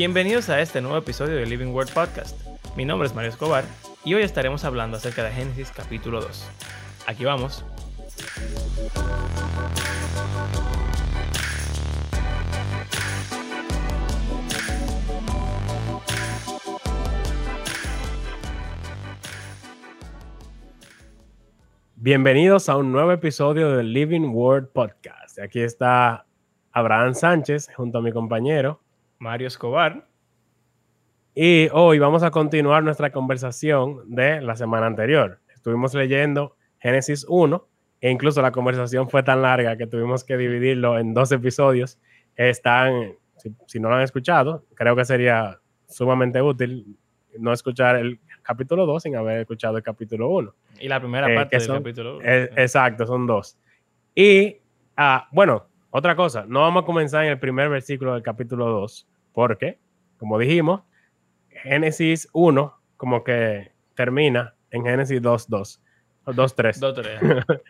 Bienvenidos a este nuevo episodio de Living Word Podcast. Mi nombre es Mario Escobar y hoy estaremos hablando acerca de Génesis capítulo 2. Aquí vamos. Bienvenidos a un nuevo episodio del Living Word Podcast. Aquí está Abraham Sánchez junto a mi compañero Mario Escobar. Y hoy vamos a continuar nuestra conversación de la semana anterior. Estuvimos leyendo Génesis 1 e incluso la conversación fue tan larga que tuvimos que dividirlo en dos episodios. Están, si, si no lo han escuchado, creo que sería sumamente útil no escuchar el capítulo 2 sin haber escuchado el capítulo 1. Y la primera Eh, parte que del son- capítulo 1. Eh, exacto, son dos. Y, ah, bueno, otra cosa, no vamos a comenzar en el primer versículo del capítulo 2, porque, como dijimos, Génesis 1 como que termina en Génesis 2.2, o 2.3. Dos, tres.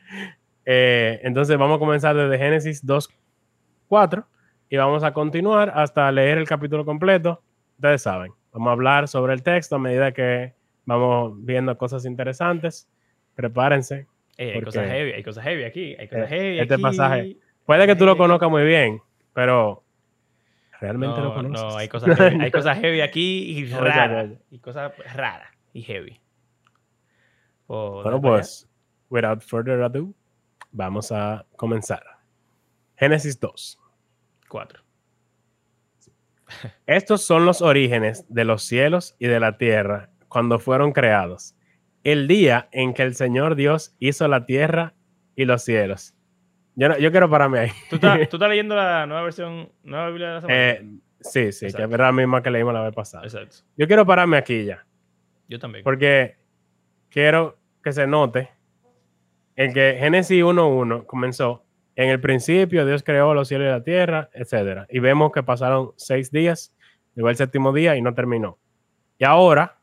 Eh, entonces vamos a comenzar desde Génesis 2.4 y vamos a continuar hasta leer el capítulo completo. Ustedes saben, vamos a hablar sobre el texto a medida que vamos viendo cosas interesantes. Prepárense. Eh, hay cosas heavy, hay cosas heavy aquí, hay cosas Eh, heavy este aquí. pasaje. Puede que tú lo conozcas muy bien, pero realmente lo No, conoces. no, hay cosas heavy, hay cosas heavy aquí y raras. Y cosas raras y heavy. Pues, Bueno, pues, without further ado, vamos a comenzar. Génesis 2. allá. Cuatro. Estos son los orígenes de los cielos y de la tierra cuando fueron creados. El día en que el Señor Dios hizo la tierra y los cielos. Yo, no- yo quiero pararme ahí. ¿Tú estás, tú estás leyendo la nueva versión, nueva Biblia de la semana? Eh, sí, sí, que es la misma que leímos la vez pasada. Exacto. Yo quiero pararme aquí ya. Yo también. Porque quiero que se note en que Génesis 1.1 comenzó en el principio, Dios creó los cielos y la tierra, etc. Y vemos que pasaron seis días, llegó el séptimo día y no terminó. Y ahora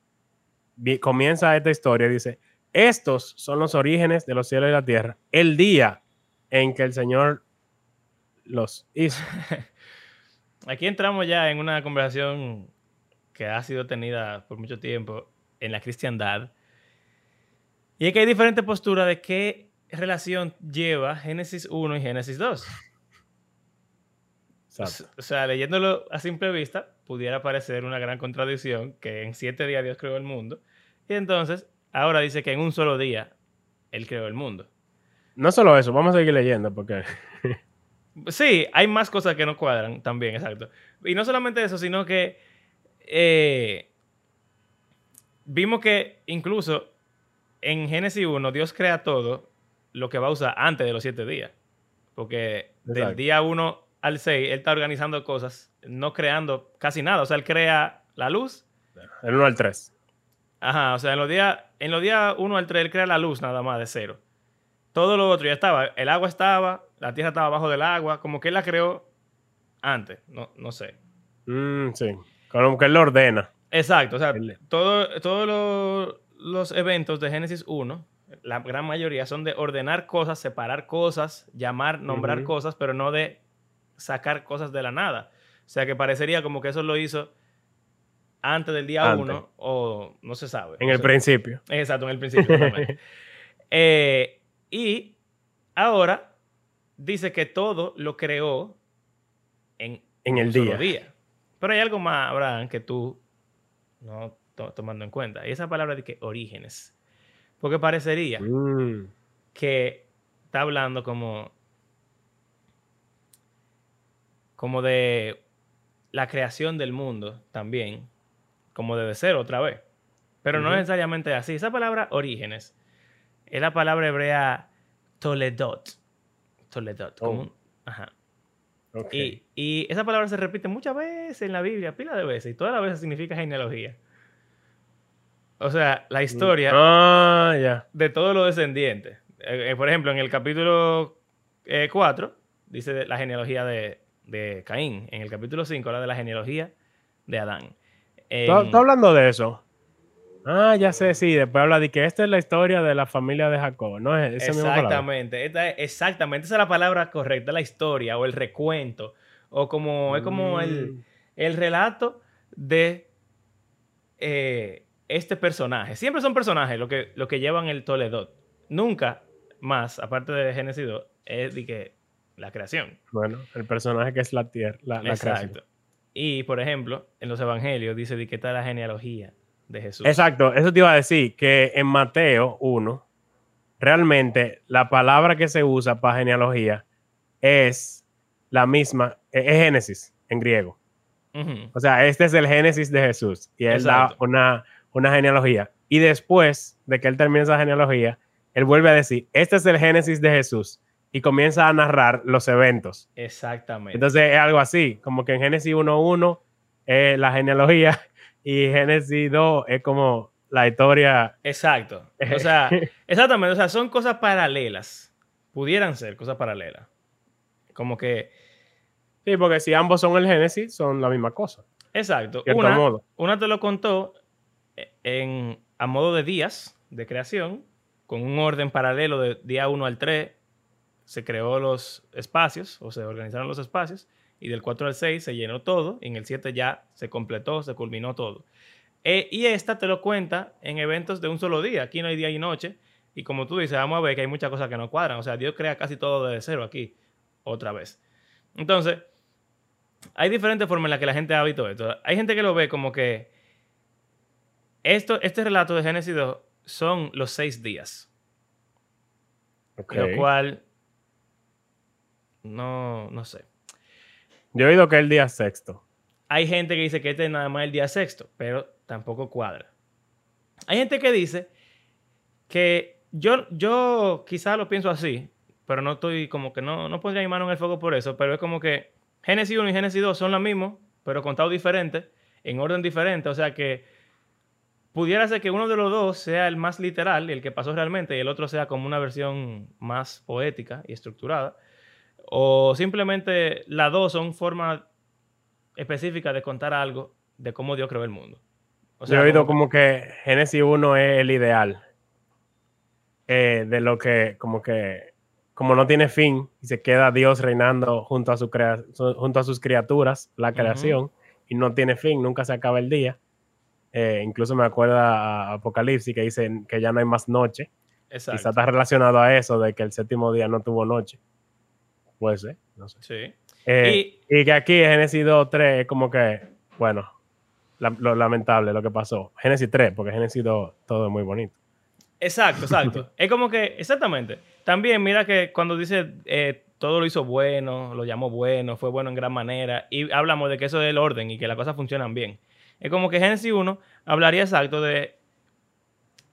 comienza esta historia dice, estos son los orígenes de los cielos y la tierra, el día en que el Señor los hizo. Aquí entramos ya en una conversación que ha sido tenida por mucho tiempo en la cristiandad. Y es que hay diferentes posturas de qué relación lleva Génesis 1 y Génesis 2. Exacto. O sea, leyéndolo a simple vista, pudiera parecer una gran contradicción que en siete días Dios creó el mundo. Y entonces, ahora dice que en un solo día Él creó el mundo. No solo eso, vamos a seguir leyendo porque... Sí, hay más cosas que no cuadran también, exacto. Y no solamente eso, sino que eh, vimos que incluso en Génesis 1 Dios crea todo lo que va a usar antes de los siete días. Porque del día 1 al 6 Él está organizando cosas, no creando casi nada. O sea, Él crea la luz. El 1 al 3. Ajá, o sea, en los días en los días 1 al 3 Él crea la luz nada más de cero. Todo lo otro ya estaba. El agua estaba, la tierra estaba abajo del agua, como que Él la creó antes, no, no sé. Mm, sí, como que él lo ordena. Exacto, o sea, todo- todos lo- los eventos de Génesis 1, la gran mayoría son de ordenar cosas, separar cosas, llamar, nombrar cosas, pero no de sacar cosas de la nada. O sea, que parecería como que eso lo hizo antes del día Antes. 1 o no se sabe. En el principio. Exacto, en el principio. Eh, y ahora dice que todo lo creó en, En el solo día. Pero hay algo más, Abraham, que tú no to- tomando en cuenta. Y esa palabra de que orígenes. Porque parecería Mm, que está hablando como como de la creación del mundo también, como de cero otra vez. Pero no necesariamente así. Esa palabra orígenes es la palabra hebrea Toledot. Toledot. Oh. un- ajá. Y, y esa palabra se repite muchas veces en la Biblia, pila de veces, y todas las veces significa genealogía. O sea, la historia Ah, ya. de todos los descendientes. Eh, eh, por ejemplo, en el capítulo 4 dice de la genealogía de, de Caín. En el capítulo 5 habla de la genealogía de Adán. En- ¿Tú, tú hablando de eso? Ah, ya sé, sí. Después habla de que esta es la historia de la familia de Jacob, ¿no? Es esa misma palabra. exactamente, esta exactamente, esa es la palabra correcta, la historia o el recuento, o como es como el, Mm, el relato de eh, este personaje. Siempre son personajes lo que, lo que llevan el Toledot. Nunca más, aparte de Génesis 2, es de que la creación. Bueno, el personaje que es la tierra, la, la creación. Exacto. Y, por ejemplo, en los evangelios dice de que está la genealogía de Jesús. Exacto, eso te iba a decir, que en Mateo 1, realmente la palabra que se usa para genealogía es la misma, e-, es Génesis en griego. O sea, este es el Génesis de Jesús y Exacto. una, una genealogía. Y después de que él termina esa genealogía, él vuelve a decir, este es el Génesis de Jesús y comienza a narrar los eventos. Exactamente. Entonces es algo así, como que en Génesis 1.1 es la genealogía y Génesis 2 es como la historia. Exacto. O sea, exactamente. O sea, son cosas paralelas. Pudieran ser cosas paralelas. Como que, Sí, porque si ambos son el Génesis, son la misma cosa. exacto. Una, modo. una te lo contó eh, en, a modo de días de creación, con un orden paralelo de día 1 al 3. Se creó los espacios, o se organizaron los espacios, y del 4 al 6 se llenó todo, y en el 7 ya se completó, se culminó todo. Eh, y esta te lo cuenta en eventos de un solo día. Aquí no hay día y noche. Y como tú dices, vamos a ver que hay muchas cosas que no cuadran. O sea, Dios crea casi todo desde cero aquí, otra vez. Entonces, hay diferentes formas en las que la gente ha visto esto. Hay gente que lo ve como que esto, este relato de Génesis 2 son los seis días. Lo cual, no, no sé. Yo he oído que es el día sexto. Hay gente que dice que este es nada más el día sexto, pero tampoco cuadra. Hay gente que dice que yo, yo quizás lo pienso así, pero no estoy como que no, no pondría mi mano en el fuego por eso, pero es como que Génesis 1 y Génesis 2 son lo mismo, pero contados diferentes, en orden diferente, o sea que pudiera ser que uno de los dos sea el más literal, el que pasó realmente, y el otro sea como una versión más poética y estructurada, o simplemente las dos son formas específicas de contar algo de cómo Dios creó el mundo. O Yo he oído como que Génesis 1 es el ideal. eh, de lo que, como que, como no tiene fin y se queda Dios reinando junto a, su crea- su- junto a sus criaturas, la creación, y no tiene fin, nunca se acaba el día. Eh, incluso me acuerda a Apocalipsis que dicen que ya no hay más noche. Exacto. Quizá está relacionado a eso, de que el séptimo día no tuvo noche. Puede ser, no sé. Sí. Eh, y, que aquí en Génesis 2, 3 es como que, bueno, la- lo lamentable lo que pasó. Génesis 3, porque Génesis 2 todo es muy bonito. Exacto, exacto. es como que, exactamente. También mira que cuando dice eh, todo lo hizo bueno, lo llamó bueno, fue bueno en gran manera, y hablamos de que eso es el orden y que las cosas funcionan bien. Es como que Génesis 1 hablaría exacto de,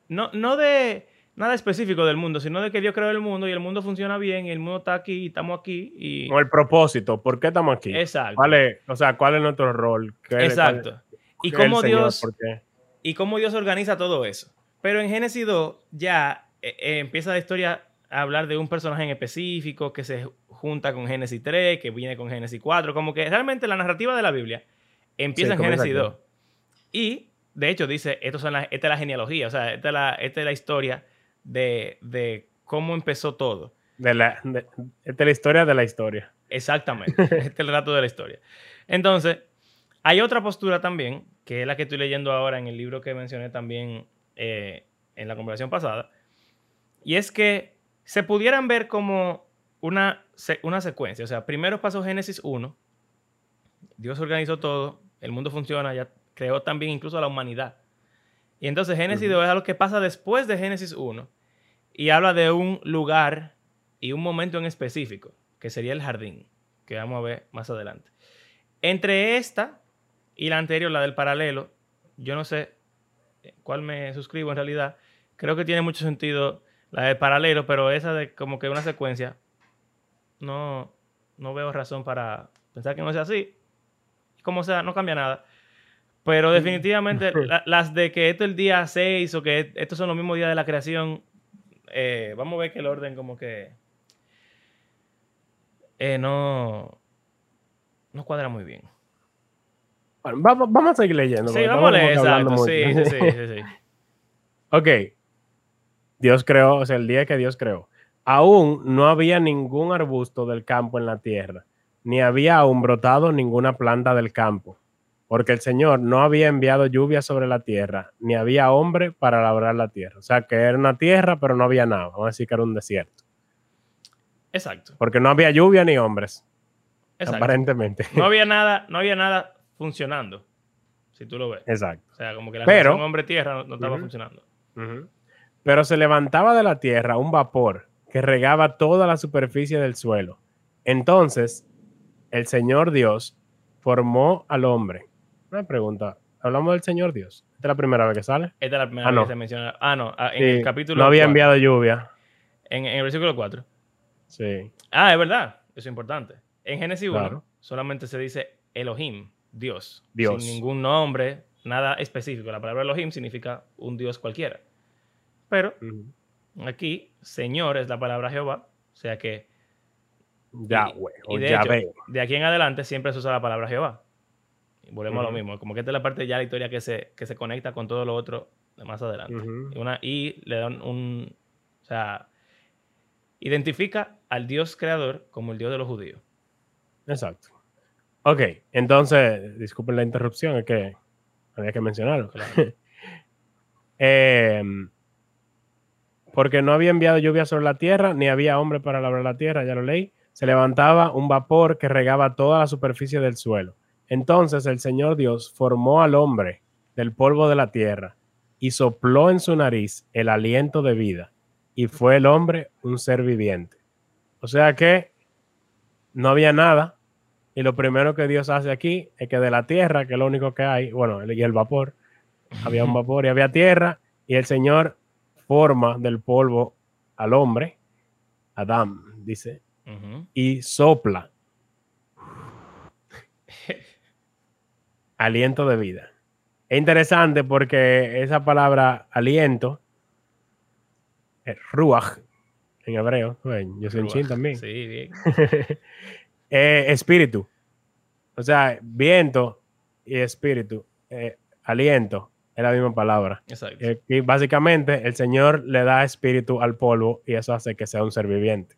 no, no de nada específico del mundo, sino de que Dios creó el mundo y el mundo funciona bien y el mundo está aquí y estamos aquí y... Con el propósito, ¿por qué estamos aquí? Exacto. ¿Cuál es, o sea, ¿cuál es nuestro rol? ¿Qué- Exacto. Y cómo? Dios... Y cómo Dios organiza todo eso. Pero en Génesis 2 ya eh, eh, empieza la historia a hablar de un personaje en específico que se junta con Génesis 3, que viene con Génesis 4, como que realmente la narrativa de la Biblia empieza Sí, en Génesis aquí. 2. Y de hecho dice, Estos son las- esta es la genealogía, o sea, esta es la, esta es la historia de, de cómo empezó todo. De la, de, es la historia de la historia. Exactamente. este es el relato de la historia. Entonces, hay otra postura también, que es la que estoy leyendo ahora en el libro que mencioné también eh, en la conversación pasada, y es que se pudieran ver como una, una secuencia. O sea, primero pasó Génesis 1, Dios organizó todo, el mundo funciona, ya creó también incluso a la humanidad. Y entonces Génesis 2 es algo que pasa después de Génesis 1 y habla de un lugar y un momento en específico, que sería el jardín, que vamos a ver más adelante. Entre esta y la anterior, la del paralelo, yo no sé cuál me suscribo en realidad. Creo que tiene mucho sentido la del paralelo, pero esa de como que una secuencia, no, no veo razón para pensar que no sea así. Como sea, no cambia nada. Pero definitivamente la- las de que esto es el día 6 o que estos son los mismos días de la creación, eh, vamos a ver que el orden como que eh, no, no cuadra muy bien. Bueno, vamos, vamos a seguir leyendo. Sí, vamos a leer, exacto. Sí, sí, sí, sí, sí. Ok. Dios creó, o sea, el día que Dios creó. Aún no había ningún arbusto del campo en la tierra, ni había aún brotado ninguna planta del campo, porque el Señor no había enviado lluvia sobre la tierra, ni había hombre para labrar la tierra. O sea, que era una tierra, pero no había nada. Vamos a decir que era un desierto. Exacto. Porque no había lluvia ni hombres, exacto. aparentemente. No había nada, no había nada funcionando. Si tú lo ves. Exacto. O sea, como que la Pero- hombre-tierra no, no estaba funcionando. Pero se levantaba de la tierra un vapor que regaba toda la superficie del suelo. Entonces, el Señor Dios formó al hombre. Una pregunta. ¿Hablamos del Señor Dios? ¿Esta es la primera vez que sale? Esta es la primera Ah, vez no. que se menciona. Ah, no. ah, en Sí, el capítulo. No había 4, enviado lluvia. En, en el versículo 4. Sí. Ah, es verdad. Eso es importante. En Génesis 1 Claro. solamente se dice Elohim, Dios. Dios. Sin ningún nombre, nada específico. La palabra Elohim significa un Dios cualquiera. Pero aquí, Señor es la palabra Jehová. O sea que Yahweh y o de hecho, de aquí en adelante siempre se usa la palabra Jehová. Volvemos a lo mismo. Como que esta es la parte ya de la historia que se, que se conecta con todo lo otro de más adelante. Una, y le dan un... O sea, identifica al Dios creador como el Dios de los judíos. Exacto. Ok, entonces, disculpen la interrupción, es que había que mencionarlo. Claro. Eh, porque no había enviado lluvia sobre la tierra, ni había hombre para labrar la tierra, ya lo leí. Se levantaba un vapor que regaba toda la superficie del suelo. Entonces el Señor Dios formó al hombre del polvo de la tierra y sopló en su nariz el aliento de vida, y fue el hombre un ser viviente. O sea que no había nada, y lo primero que Dios hace aquí es que de la tierra, que es lo único que hay, bueno, y el vapor, había un vapor y había tierra, y el Señor forma del polvo al hombre, Adán, dice, y sopla aliento de vida. Es interesante porque esa palabra aliento, es ruach en hebreo, bueno, yo soy un chin Ruach. también, Sí, bien. Eh, espíritu. O sea, viento y espíritu, eh, aliento, es la misma palabra. Exacto. Eh, y básicamente el Señor le da espíritu al polvo y eso hace que sea un ser viviente.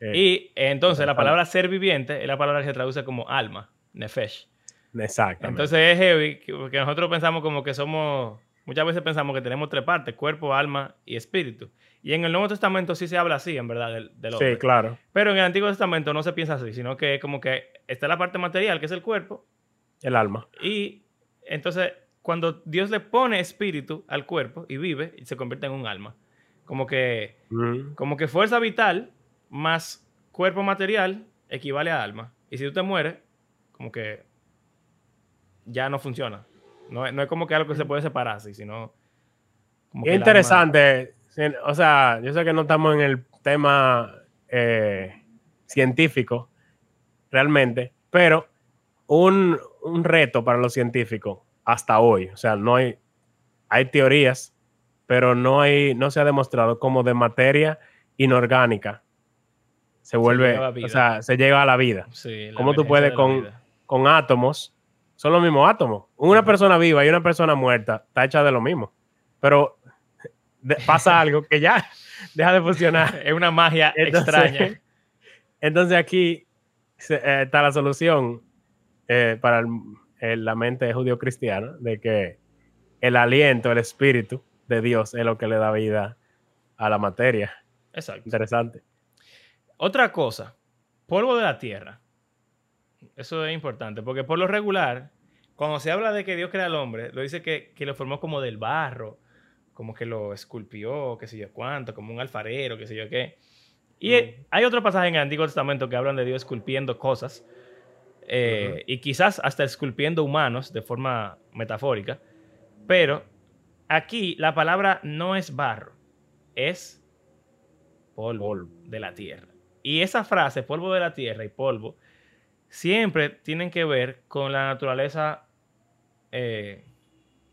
Y entonces la palabra ser viviente es la palabra que se traduce como alma, nefesh. Exactamente. Entonces es heavy, que- porque nosotros pensamos como que somos, muchas veces pensamos que tenemos tres partes, cuerpo, alma y espíritu. Y en el Nuevo Testamento sí se habla así, en verdad, del, del hombre. sí, claro. Pero en el Antiguo Testamento no se piensa así, sino que es como que está la parte material, que es el cuerpo, El alma. y entonces cuando Dios le pone espíritu al cuerpo y vive, se convierte en un alma. Como que, Mm, como que fuerza vital más cuerpo material equivale a alma. Y si tú te mueres, como que ya no funciona. No, es- no es como que algo que se puede separar así, sino... como que interesante. O sea, yo sé que no estamos en el tema eh, científico realmente, pero un, un reto para los científicos hasta hoy. O sea, no hay, hay teorías, pero no, hay, no se ha demostrado cómo de materia inorgánica se vuelve, o sea, se llega a la vida. Sí, la ¿Cómo tú puedes con, con átomos? Son los mismos átomos. Una persona viva y una persona muerta está hecha de lo mismo. Pero pasa algo que ya deja de funcionar. Es una magia Entonces, extraña. Entonces aquí se- eh, está la solución eh, para el- la mente judío-cristiana de que el aliento, el espíritu de Dios es lo que le da vida a la materia. Exacto. Interesante. Otra cosa, polvo de la tierra. Eso es importante, porque por lo regular, cuando se habla de que Dios crea al hombre, lo dice que, que lo formó como del barro, como que lo esculpió, qué sé yo cuánto, como un alfarero, qué sé yo qué. Y hay otro pasaje en el Antiguo Testamento que hablan de Dios esculpiendo cosas, eh, y quizás hasta esculpiendo humanos de forma metafórica, pero aquí la palabra no es barro, es polvo Polvo. de la tierra. Y esa frase, polvo de la tierra y polvo, siempre tienen que ver con la naturaleza eh,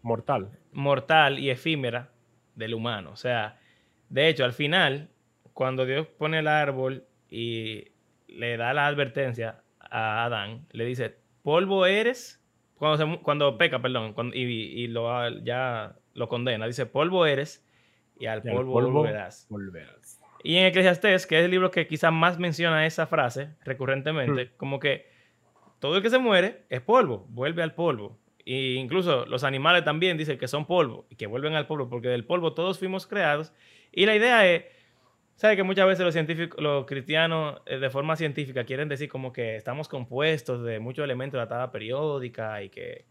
Mortal. mortal y efímera del humano. O sea, de hecho, al final, cuando Dios pone el árbol y le da la advertencia a Adán, le dice, polvo eres, cuando, se cuando peca, perdón, cuando- y, y lo, ya lo condena, dice, polvo eres y al Y polvo, polvo volverás. Volverás. Y en Eclesiastés, que es el libro que quizás más menciona esa frase recurrentemente, como que todo el que se muere es polvo, vuelve al polvo. E incluso los animales también dicen que son polvo y que vuelven al polvo porque del polvo todos fuimos creados. Y la idea es, ¿sabe que muchas veces los científicos, los cristianos eh, de forma científica quieren decir como que estamos compuestos de muchos elementos de la tabla periódica y que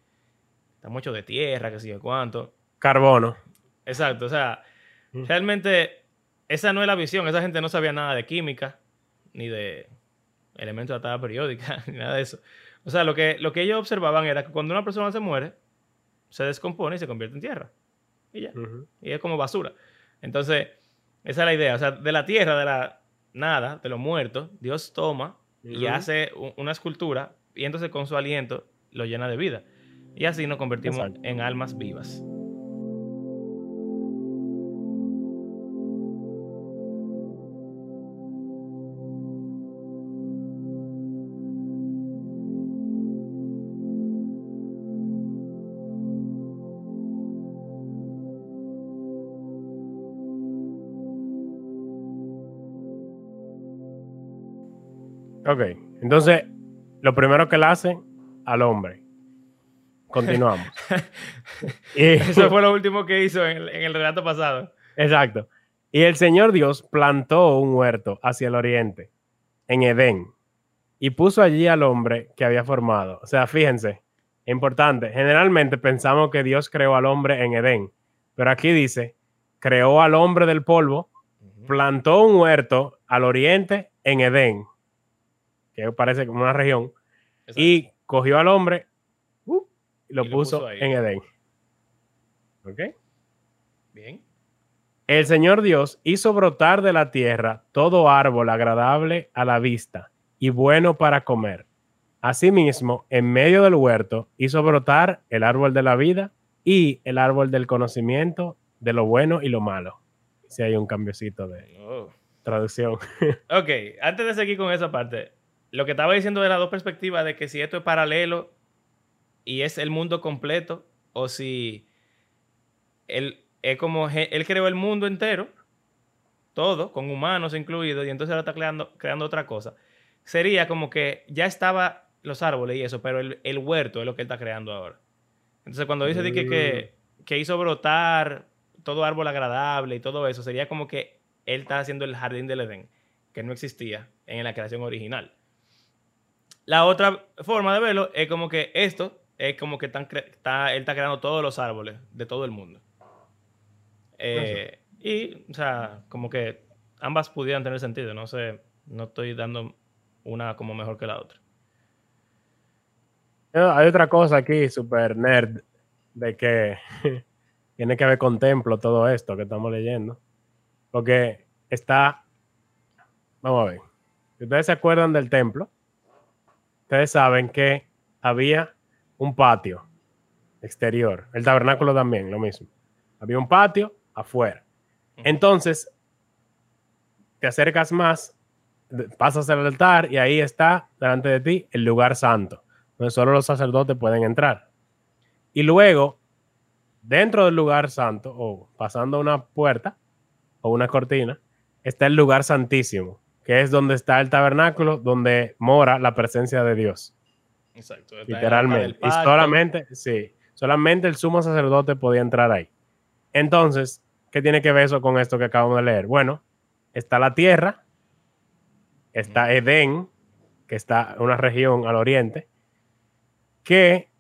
estamos hechos de tierra, que sé yo cuánto. Carbono. Exacto, o sea, Mm. realmente esa no es la visión, esa gente no sabía nada de química, ni de elementos de la tabla periódica, ni nada de eso. O sea, lo que, lo que ellos observaban era que cuando una persona se muere, se descompone y se convierte en tierra. Y ya. Y es como basura. Entonces, esa es la idea. O sea, de la tierra, de la nada, de los muertos, Dios toma y hace una escultura y entonces con su aliento lo llena de vida. Y así nos convertimos Exacto. en almas vivas. Ok, entonces, lo primero que le hacen al hombre. Continuamos. Y- Eso fue lo último que hizo en el, en el relato pasado. Exacto. Y el Señor Dios plantó un huerto hacia el oriente, en Edén, y puso allí al hombre que había formado. O sea, fíjense, importante. Generalmente pensamos que Dios creó al hombre en Edén, pero aquí dice, creó al hombre del polvo, plantó un huerto al oriente en Edén, que parece como una región, Exacto. y cogió al hombre uh, y lo, Y lo puso, puso ahí. en Edén. ¿Ok? Bien. El Señor Dios hizo brotar de la tierra todo árbol agradable a la vista y bueno para comer. Asimismo, en medio del huerto hizo brotar el árbol de la vida y el árbol del conocimiento de lo bueno y lo malo. Si hay un cambiocito de Oh. traducción. Ok, antes de seguir con esa parte, lo que estaba diciendo de las dos perspectivas de que si esto es paralelo y es el mundo completo, o si él es como él creó el mundo entero, todo, con humanos incluidos, y entonces ahora está creando, creando otra cosa. Sería como que ya estaba los árboles y eso, pero el, el huerto es lo que él está creando ahora. Entonces cuando dice que, que, que hizo brotar todo árbol agradable y todo eso, sería como que él está haciendo el jardín del Edén, que no existía en la creación original. La otra forma de verlo es como que esto es como que está, él está creando todos los árboles de todo el mundo. Eh, y, o sea, como que ambas pudieran tener sentido. No sé, no estoy dando una como mejor que la otra. Hay otra cosa aquí, super nerd, de que tiene que ver con templo todo esto que estamos leyendo. Porque está, vamos a ver, si ustedes se acuerdan del templo, ustedes saben que había un patio exterior, el tabernáculo también, lo mismo. Había un patio afuera. Entonces, te acercas más, pasas al altar y ahí está delante de ti el lugar santo donde solo los sacerdotes pueden entrar. Y luego, dentro del lugar santo, o pasando una puerta o una cortina, está el lugar santísimo, que es donde está el tabernáculo, donde mora la presencia de Dios, Exacto. literalmente. Y solamente, sí, solamente el sumo sacerdote podía entrar ahí. Entonces, ¿qué tiene que ver eso con esto que acabamos de leer? Bueno, está la tierra, está Edén, que está una región al oriente, que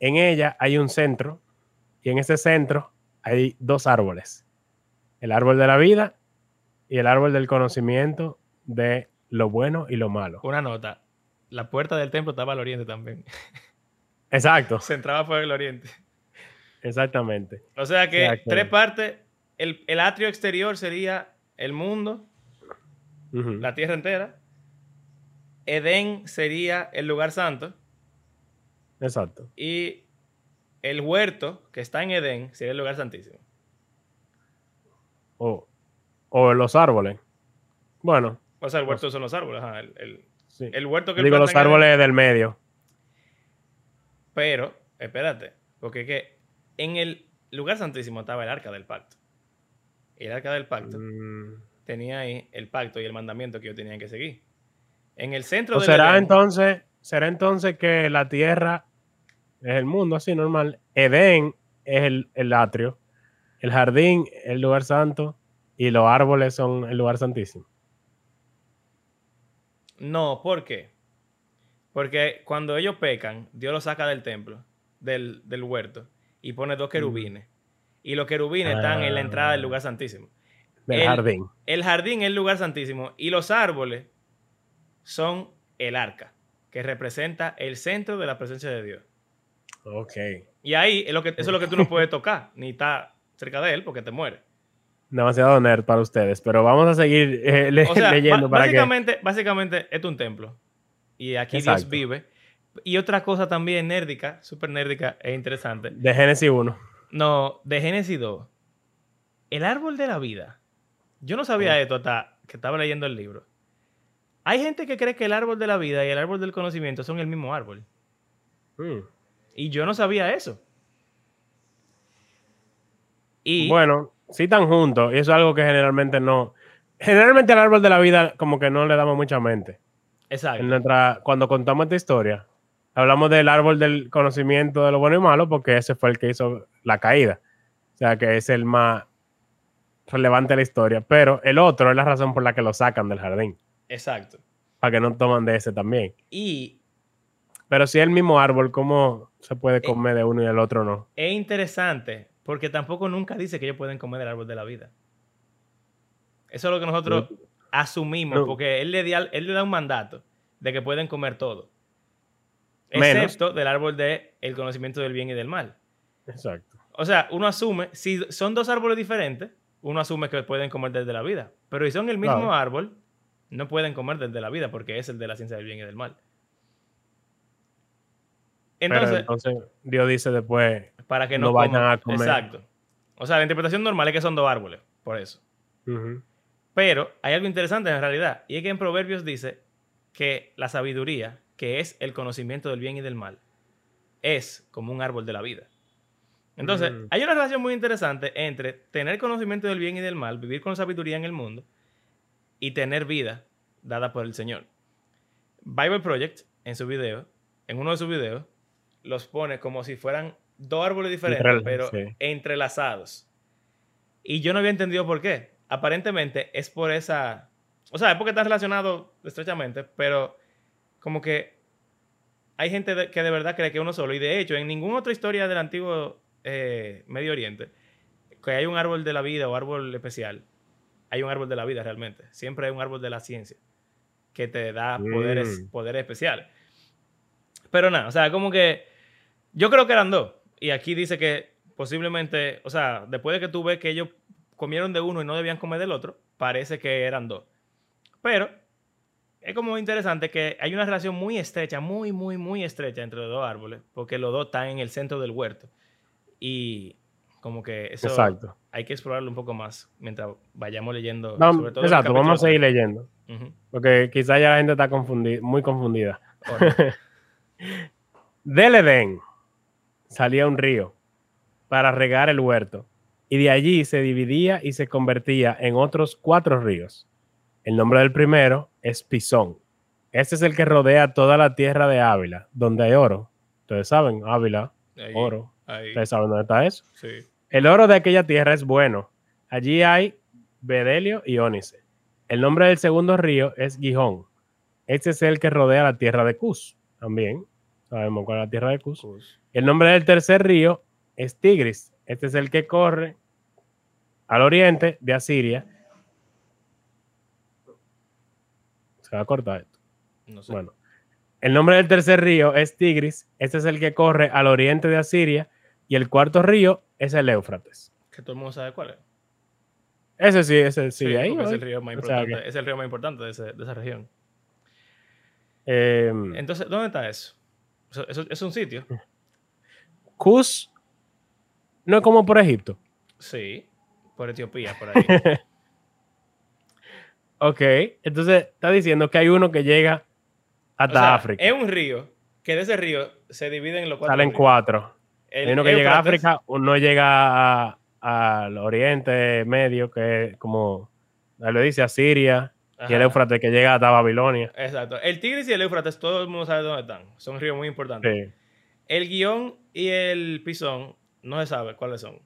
en ella hay un centro y en ese centro hay dos árboles. El árbol de la vida y el árbol del conocimiento de lo bueno y lo malo. Una nota. La puerta del templo estaba al oriente también. Exacto, Se entraba por el oriente. exactamente. O sea que Exacto. tres partes. El, el atrio exterior sería el mundo, la tierra entera. Edén sería el lugar santo. Exacto. Y el huerto que está en Edén sería el lugar santísimo. O, o los árboles. Bueno, O sea, el huerto son los árboles. ajá, el, el- sí. el huerto que Digo los árboles del medio. Pero, espérate, porque es que en el lugar santísimo estaba el arca del pacto. Y el arca del pacto Mm. tenía ahí el pacto y el mandamiento que ellos tenían que seguir. En el centro ¿O del será Edén- entonces será entonces que la tierra es el mundo así normal, Edén es el, el atrio, el jardín es el lugar santo y los árboles son el lugar santísimo. No, ¿por qué? Porque cuando ellos pecan, Dios los saca del templo, del, del huerto, y pone dos querubines. Y los querubines están en la entrada del lugar santísimo. Del El- jardín. El jardín es el lugar santísimo y los árboles son el arca, que representa el centro de la presencia de Dios. Ok. Y ahí es lo que, eso es lo que tú no puedes tocar, ni estar cerca de él porque te muere. Demasiado nerd para ustedes, pero vamos a seguir eh, le- O sea, leyendo para que... básicamente, básicamente esto es un templo. Y aquí Dios vive. Y otra cosa también nérdica, súper nérdica e interesante. De Génesis 1. No, de Génesis 2. El árbol de la vida. Yo no sabía esto hasta que estaba leyendo el libro. Hay gente que cree que el árbol de la vida y el árbol del conocimiento son el mismo árbol. Mm. Y yo no sabía eso. Y Bueno, sí están juntos, y eso es algo que generalmente no... Generalmente al árbol de la vida como que no le damos mucha mente. exacto. En nuestra, cuando contamos esta historia, hablamos del árbol del conocimiento de lo bueno y malo porque ese fue el que hizo la caída. O sea, que es el más relevante de la historia. Pero el otro es la razón por la que lo sacan del jardín. Exacto. Para que no toman de ese también. Y Pero si es el mismo árbol, ¿cómo se Eh, puede comer de uno y del otro no? es interesante porque tampoco nunca dice que ellos pueden comer del árbol de la vida. Eso es lo que nosotros asumimos porque él le, da, él le da un mandato de que pueden comer todo. Menos. Excepto del árbol del el conocimiento del bien y del mal. Exacto. O sea, uno asume, si son dos árboles diferentes, uno asume que pueden comer desde la vida. Pero si son el mismo Claro. árbol, no pueden comer desde la vida porque es el de la ciencia del bien y del mal. Pero Entonces, entonces Dios dice después, para que no, no vayan coman- a comer. Exacto. O sea, la interpretación normal es que son dos árboles, por eso. Pero hay algo interesante en realidad, y es que en Proverbios dice que la sabiduría, que es el conocimiento del bien y del mal, es como un árbol de la vida. Entonces, Mm. hay una relación muy interesante entre tener conocimiento del bien y del mal, vivir con sabiduría en el mundo, y tener vida dada por el Señor. Bible Project, en su video, en uno de sus videos, los pone como si fueran dos árboles diferentes, Entrela- pero sí. entrelazados. Y yo no había entendido por qué. Aparentemente es por esa... O sea, es porque están relacionados estrechamente, pero como que hay gente de- que de verdad cree que uno solo. Y de hecho, en ninguna otra historia del antiguo eh, Medio Oriente, que hay un árbol de la vida o árbol especial, hay un árbol de la vida realmente. Siempre hay un árbol de la ciencia que te da poderes, Mm. poderes especiales. Pero nada, o sea, como que yo creo que eran dos. Y aquí dice que posiblemente, o sea, después de que tú ves que ellos comieron de uno y no debían comer del otro, parece que eran dos. Pero es como interesante que hay una relación muy estrecha, muy, muy, muy estrecha entre los dos árboles, porque los dos están en el centro del huerto. Y como que eso Exacto. hay que explorarlo un poco más mientras vayamos leyendo. Vamos- sobre todo exacto, vamos a seguir leyendo. Porque quizá ya la gente está confundida, muy confundida. Del Edén salía un río para regar el huerto, y de allí se dividía y se convertía en otros cuatro ríos. El nombre del primero es Pisón. Este es el que rodea toda la tierra de Ávila, donde hay oro. Ustedes saben, Ávila, Ahí, oro. ahí, Ustedes saben dónde está eso. sí. El oro de aquella tierra es bueno. Allí hay bedelio y ónice. El nombre del segundo río es Gijón. Este es el que rodea la tierra de Cus. También sabemos cuál es la tierra de Cus. El nombre del tercer río es Tigris. Este es el que corre al oriente de Asiria. Se va a cortar esto. No sé. Bueno, el nombre del tercer río es Tigris. Este es el que corre al oriente de Asiria. Y el cuarto río es el Éufrates. Que todo el mundo sabe cuál es. Ese sí, ese sí, Sí, ahí. es el río más O sea importante, es el río más importante de, ese- de esa región. Eh, Entonces, ¿dónde está eso? Eso, eso- es un sitio. Cus no es como por Egipto. Sí, por Etiopía, por ahí. Ok, entonces está diciendo que hay uno que llega O hasta sea, África. Es un río que de ese río se divide en los cuatro. Salen ríos. cuatro. El hay uno que llega a África, uno llega a- al Oriente Medio, que es como, lo dice, Y el. Éufrates que llega hasta Babilonia. Exacto. El Tigris y el Éufrates, todo el mundo sabe dónde están. Son ríos muy importantes. Sí. El guion y el pisón no se sabe cuáles son.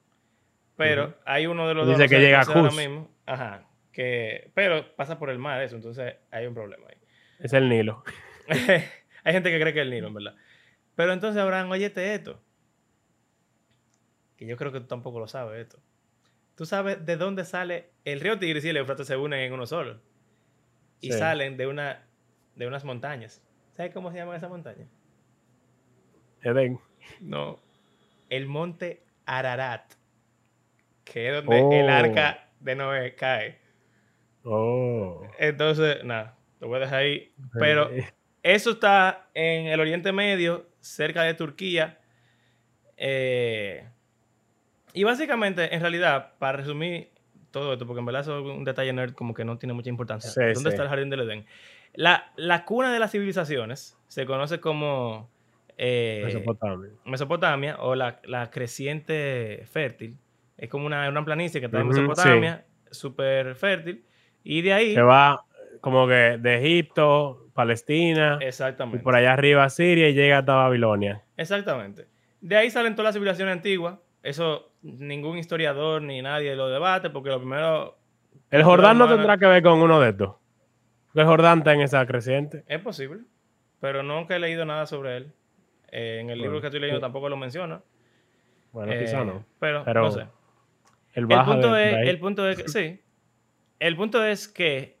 Pero hay uno de los Dice dos. no que llega a mismo. Ajá. Que, pero pasa por el mar eso, entonces hay un problema ahí. Es el Nilo. hay gente que cree que es el Nilo, en verdad. Pero entonces, Abraham, óyete esto. Que yo creo que tú tampoco lo sabes esto. Tú sabes de dónde sale el río Tigris y el Éufrates se unen en uno solo. Y Sí. salen de, una, de unas montañas. ¿Sabes cómo se llaman esas montañas? Edén. No. El monte Ararat. Que es donde el Oh. arca de Noé cae. Oh. Entonces, nada, lo voy a dejar ahí. Pero eso está en el Oriente Medio, cerca de Turquía. Eh, y básicamente, en realidad, para resumir todo esto, porque en verdad eso es un detalle nerd como que no tiene mucha importancia. Sí, ¿Dónde sí. está el jardín del Edén? La, la cuna de las civilizaciones se conoce como eh, Mesopotamia. Mesopotamia o la, la creciente fértil. Es como una, una planicie que está en Mesopotamia, súper fértil. Y de ahí, Que va como que de Egipto, Palestina, y exactamente. por allá arriba Siria y llega hasta Babilonia. Exactamente. De ahí salen todas las civilizaciones antiguas. Eso ningún historiador ni nadie lo debate porque lo primero El Jordán no tendrá que ver con uno de estos. El Jordán está en esa creciente. es posible, pero nunca he leído nada sobre él. Eh, en el libro que estoy leyendo tampoco lo menciona. Bueno, Eh, quizá no. Pero, Pero no sé. El El punto, de- es, de el punto es que, sí. El punto es que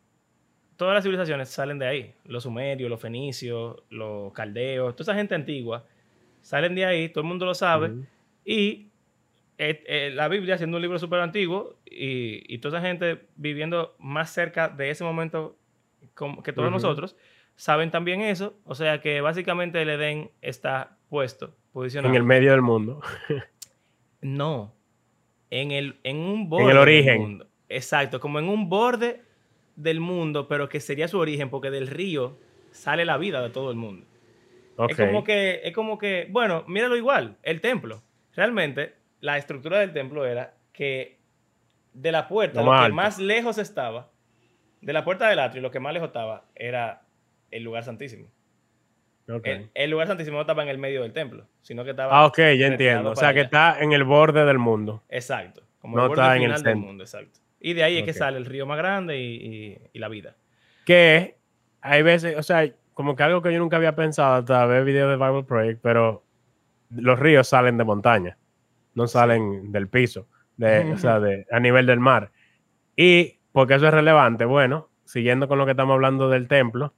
todas las civilizaciones salen de ahí. Los sumerios, los fenicios, los caldeos, toda esa gente antigua salen de ahí, todo el mundo lo sabe. Ujú. Y eh, eh, la Biblia, siendo un libro súper antiguo, y, y toda esa gente viviendo más cerca de ese momento que todos nosotros, saben también eso. O sea que básicamente el Edén está puesto, posicionado. En el medio del mundo. No. En, el, en un borde. el del origen. mundo. Exacto, como en un borde del mundo, pero que sería su origen, porque del río sale la vida de todo el mundo. Es como que, es como que, bueno, míralo igual, el templo. Realmente, la estructura del templo era que de la puerta, Lo que más lejos estaba, de la puerta del atrio, lo que más lejos estaba, era el lugar santísimo. Ok. El, el lugar santísimo no estaba en el medio del templo, sino que estaba... Ah, ok, ya entiendo. O sea, que allá. está en el borde del mundo. Exacto. Como No el borde está en el final del centro. mundo, exacto. Y de ahí es que sale el río más grande y, y- y la vida. Que hay veces, o sea, como que algo que yo nunca había pensado hasta ver videos de Bible Project, pero los ríos salen de montaña, no salen del piso, de, o sea, de, a nivel del mar. Y porque eso es relevante, bueno, siguiendo con lo que estamos hablando del templo,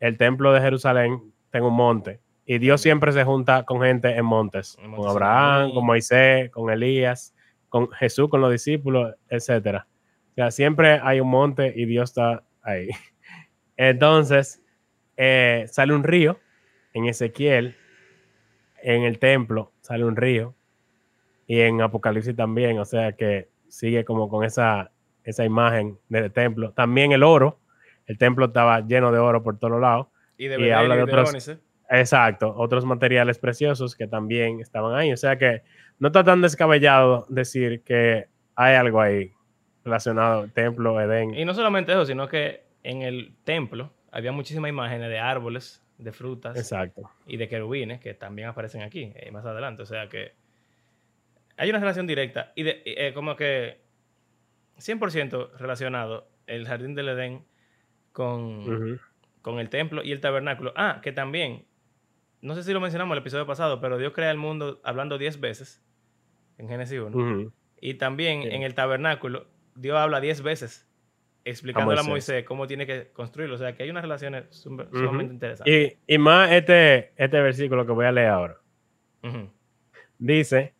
el templo de Jerusalén en un monte. Y Dios siempre se junta con gente en montes, con Abraham, con Moisés, con Elías, con Jesús, con los discípulos, etcétera. O sea, siempre hay un monte y Dios está ahí. Entonces, eh, sale un río en Ezequiel, en el templo sale un río y en Apocalipsis también, o sea que sigue como con esa, esa imagen del templo. También el oro, el templo estaba lleno de oro por todos lados. Y de Y bedelio habla de de otros- ónice. Exacto, otros materiales preciosos que también estaban ahí. O sea que no está tan descabellado decir que hay algo ahí relacionado, templo, Edén. Y no solamente eso, sino que en el templo había muchísimas imágenes de árboles, de frutas Exacto. y de querubines que también aparecen aquí, eh, más adelante. O sea que hay una relación directa y de, eh, como que 100% relacionado el jardín del Edén con, con el templo y el tabernáculo. Ah, que también, no sé si lo mencionamos en el episodio pasado, pero Dios crea el mundo hablando 10 veces en Génesis 1. Ujú. Y también Sí. en el tabernáculo, Dios habla 10 veces explicándole a Moisés. Moisés cómo tiene que construirlo. O sea, que hay unas relaciones sum- sumamente interesantes. Y, y más este, este versículo que voy a leer ahora. Dice,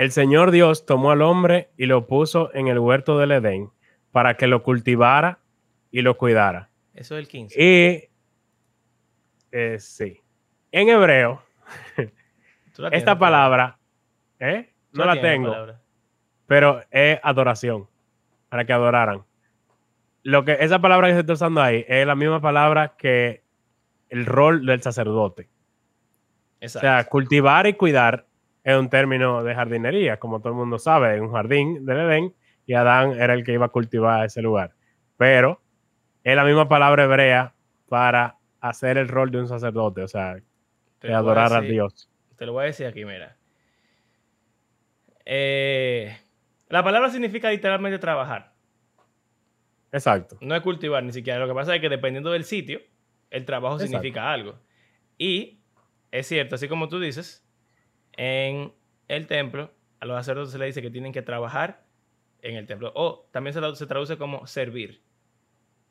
el Señor Dios tomó al hombre y lo puso en el huerto del Edén para que lo cultivara y lo cuidara. Eso es el 15. Y eh, sí, en hebreo, esta la palabra. ¿eh? No la tengo, palabra. pero es adoración, para que adoraran. Lo que esa palabra que se está usando ahí es la misma palabra que el rol del sacerdote. O sea, cultivar y cuidar es un término de jardinería, como todo el mundo sabe, en un jardín del Edén, y Adán era el que iba a cultivar ese lugar. Pero es la misma palabra hebrea para hacer el rol de un sacerdote, o sea, de a adorar a Dios. Te lo voy a decir aquí, mira. Eh, la palabra significa literalmente trabajar. Exacto. No es cultivar ni siquiera. Lo que pasa es que dependiendo del sitio, el trabajo Exacto. significa algo. Y es cierto, así como tú dices, en el templo a los sacerdotes se les dice que tienen que trabajar en el templo. O también se, tra- se traduce como servir.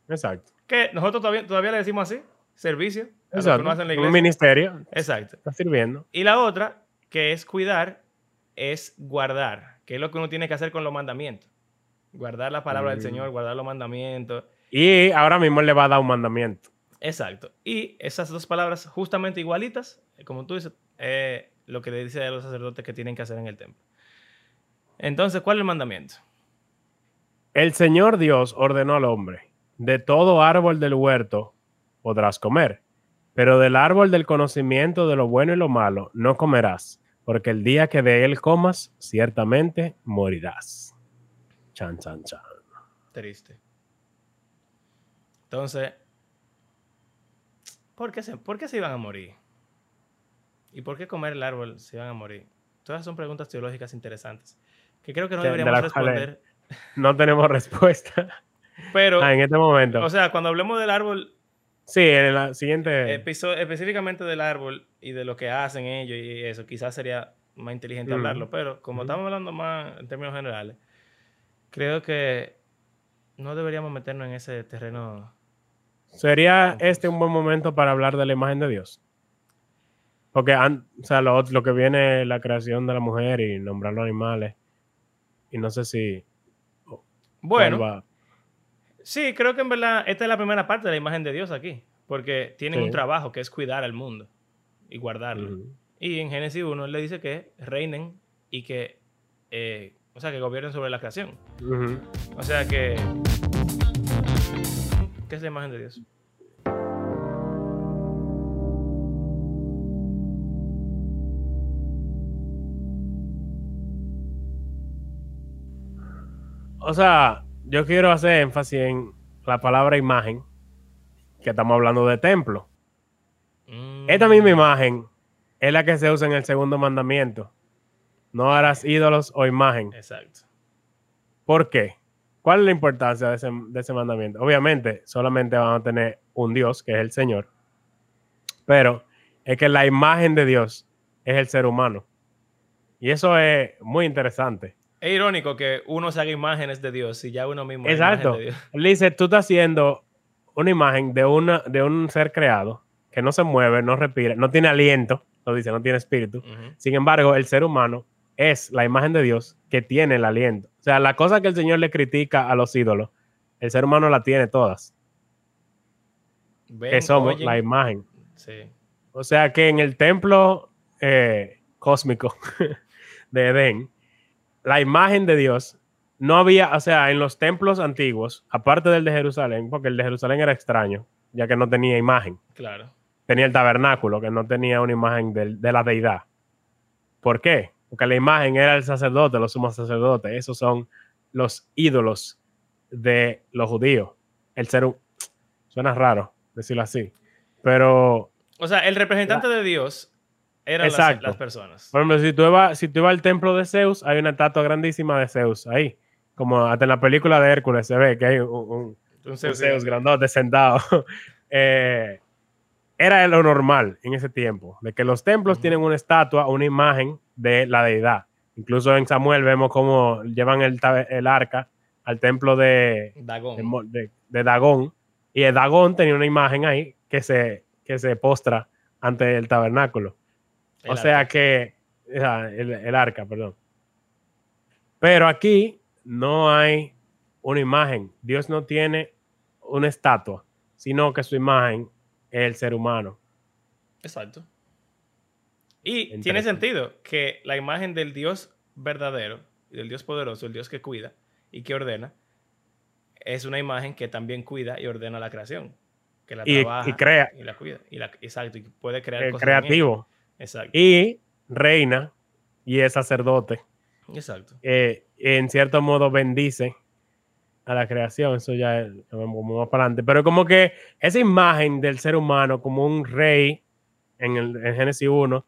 Exacto. Que nosotros todavía, todavía le decimos así, servicio. Exacto. la Un ministerio Exacto. está sirviendo. Y la otra, que es cuidar, es guardar, que es lo que uno tiene que hacer con los mandamientos. Guardar la palabra del Mm. Señor, guardar los mandamientos. Y ahora mismo le va a dar un mandamiento. Exacto. Y esas dos palabras justamente igualitas, como tú dices, eh, lo que le dice a los sacerdotes que tienen que hacer en el templo. Entonces, ¿cuál es el mandamiento? El Señor Dios ordenó al hombre, de todo árbol del huerto podrás comer, pero del árbol del conocimiento de lo bueno y lo malo no comerás, porque el día que de él comas, ciertamente morirás. Chan, chan, chan. Triste. Entonces, ¿por qué, se, ¿por qué se iban a morir? ¿Y por qué comer el árbol se iban a morir? Todas son preguntas teológicas interesantes que creo que no De- de deberíamos responder. No tenemos respuesta Pero, Ah, en este momento. o sea, cuando hablemos del árbol, sí, en la siguiente. específicamente del árbol y de lo que hacen ellos y eso, quizás sería más inteligente Ujú. hablarlo, pero como Ujú. estamos hablando más en términos generales, creo que no deberíamos meternos en ese terreno. ¿Sería este un buen momento para hablar de la imagen de Dios? Porque o sea, lo, lo que viene es la creación de la mujer y nombrar los animales. Y no sé si. Bueno, va- sí, creo que en verdad esta es la primera parte de la imagen de Dios aquí, porque tienen Sí. un trabajo que es cuidar al mundo y guardarlo. Y en Génesis 1 él le dice que reinen y que, eh, o sea, que gobiernen sobre la creación. O sea que. ¿Qué es la imagen de Dios? O sea, yo quiero hacer énfasis en la palabra imagen, que estamos hablando de templo. Mm, Esta misma imagen es la que se usa en el segundo mandamiento. No harás ídolos o imagen. Exacto. ¿Por qué? ¿Cuál es la importancia de ese, de ese mandamiento? Obviamente, solamente van a tener un Dios, que es el Señor. Pero es que la imagen de Dios es el ser humano. Y eso es muy interesante. Es irónico que uno se haga imágenes de Dios y ya uno mismo Exacto. de Dios. Él dice, tú estás haciendo una imagen de, una, de un ser creado que no se mueve, no respira, no tiene aliento, lo dice, no tiene espíritu. Sin embargo, el ser humano es la imagen de Dios que tiene el aliento. O sea, la cosa que el Señor le critica a los ídolos, el ser humano la tiene todas, Ven, que somos oyen. la imagen. Sí. O sea que en el templo eh, cósmico de Edén, la imagen de Dios no había, o sea, en los templos antiguos, aparte del de Jerusalén, porque el de Jerusalén era extraño, ya que no tenía imagen. Claro. Tenía el tabernáculo, que no tenía una imagen de, la deidad. ¿Por qué? Porque la imagen era el sacerdote, los sumos sacerdotes. Esos son los ídolos de los judíos. El ser hu- Suena raro decirlo así. Pero O sea, el representante de Dios eran las, Exacto. las personas. Por ejemplo, si tú, vas, si tú al templo de Zeus, hay una estatua grandísima de Zeus ahí. Como hasta en la película de Hércules se ve que hay un, un- Un Zeus Zeus grandote sentado. Eh, era lo normal en ese tiempo, de que los templos Ujú. tienen una estatua, una imagen de la deidad. Incluso en Samuel vemos cómo llevan el, el arca al templo de, Dagón. de, de- de Dagón. Y el Dagón tenía una imagen ahí que se, que se postra ante el tabernáculo. El O sea que, el, el arca, perdón. Pero aquí no hay una imagen. Dios no tiene una estatua, sino que su imagen es el ser humano. Exacto. Y tiene sentido que la imagen del Dios verdadero, del Dios poderoso, el Dios que cuida y que ordena, es una imagen que también cuida y ordena la creación. Que la Y, trabaja y crea, y la cuida. Y la, exacto, y puede crear cosas ella. creativo. Exacto. Y reina y es sacerdote. Exacto. Eh, en cierto modo bendice a la creación, eso ya es como más para adelante, pero como que esa imagen del ser humano como un rey en, el, en Génesis 1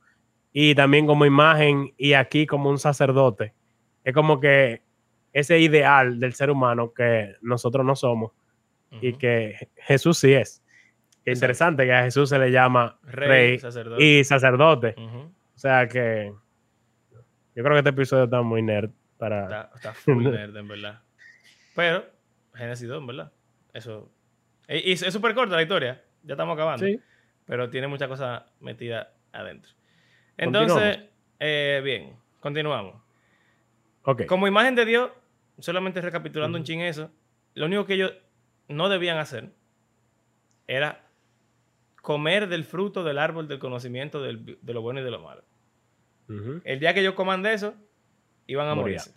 y también como imagen y aquí como un sacerdote, es como que ese ideal del ser humano que nosotros no somos y que Jesús sí es. Qué interesante que a Jesús se le llama Rey, rey, sacerdote. y sacerdote. O sea que yo creo que este episodio está muy nerd para... Está, está full nerd, en verdad. Pero, Génesis 2, en verdad. Eso. Y y es súper corta la historia. Ya estamos acabando. Sí. Pero tiene muchas cosas metidas adentro. Entonces, eh, bien, continuamos. Ok. Como imagen de Dios, solamente recapitulando un ching eso, lo único que ellos no debían hacer era comer del fruto del árbol del conocimiento del- de lo bueno y de lo malo. El día que ellos coman de eso, iban a Morían. morirse.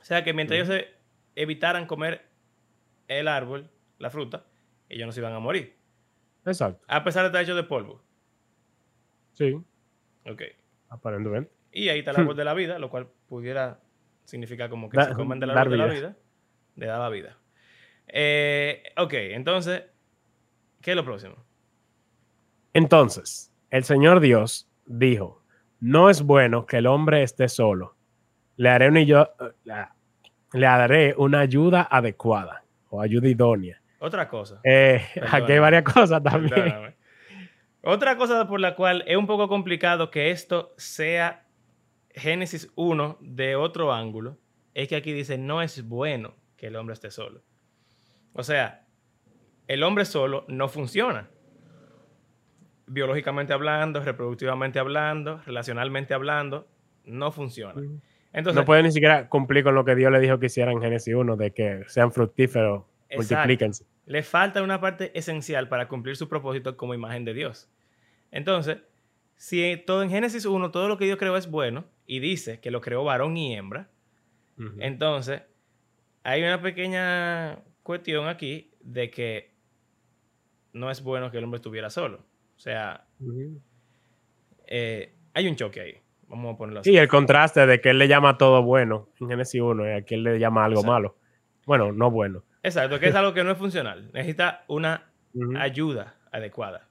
O sea que mientras ellos se evitaran comer el árbol, la fruta, ellos no se iban a morir. Exacto. A pesar de estar hecho de polvo. Sí, Ok. aparentemente. Y ahí está el árbol de la vida, lo cual pudiera significar como que Da- si comen del árbol de la vida. le daba vida. Eh, ok, entonces, ¿qué es lo próximo? Entonces, el Señor Dios dijo, no es bueno que el hombre esté solo. Le haré una, yo- la- le daré una ayuda adecuada o ayuda idónea. Otra cosa. Eh, aquí hay varias cosas también. Perdóname. Otra cosa por la cual es un poco complicado que esto sea Génesis 1 de otro ángulo es que aquí dice no es bueno que el hombre esté solo. O sea, el hombre solo no funciona. Biológicamente hablando, reproductivamente hablando, relacionalmente hablando, no funciona. Entonces, no puede ni siquiera cumplir con lo que Dios le dijo que hiciera en Génesis 1, de que sean fructíferos, Exacto. multiplíquense. le falta una parte esencial para cumplir su propósito como imagen de Dios. Entonces, si todo en Génesis 1, todo lo que Dios creó es bueno y dice que lo creó varón y hembra, entonces hay una pequeña cuestión aquí de que no es bueno que el hombre estuviera solo. O sea, eh, hay un choque ahí. Vamos a ponerlo así. Sí, el contraste de que él le llama todo bueno en Génesis 1 y aquí él le llama algo Exacto. malo. Bueno, no bueno. Exacto, que es algo que no es funcional. Necesita una ayuda adecuada.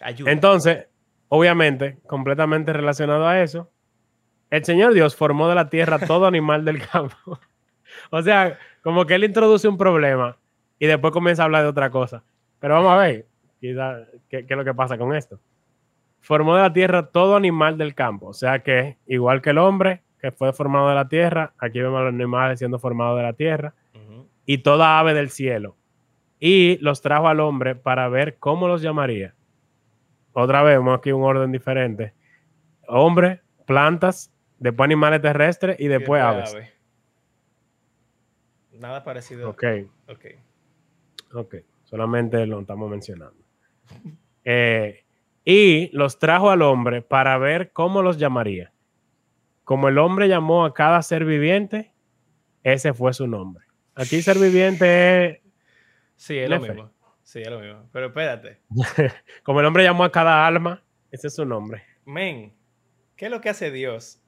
Ayuda. Entonces, obviamente, completamente relacionado a eso, el Señor Dios formó de la tierra todo animal del campo. o sea, como que él introduce un problema y después comienza a hablar de otra cosa. Pero vamos a ver quizá, qué, qué es lo que pasa con esto. Formó de la tierra todo animal del campo. O sea que, igual que el hombre, que fue formado de la tierra, aquí vemos a los animales siendo formados de la tierra, y toda ave del cielo. Y los trajo al hombre para ver cómo los llamaría. Otra vez, vemos aquí un orden diferente. Hombre, plantas, después animales terrestres y Y después aves. ave. Nada parecido. Ok, Ok. ok. Solamente lo estamos mencionando. Eh, y los trajo al hombre para ver cómo los llamaría. Como el hombre llamó a cada ser viviente, ese fue su nombre. Aquí ser viviente es Sí, es lo mismo. Sí, es lo mismo. Pero espérate. Como el hombre llamó a cada alma, ese es su nombre. Men, ¿qué es lo que hace Dios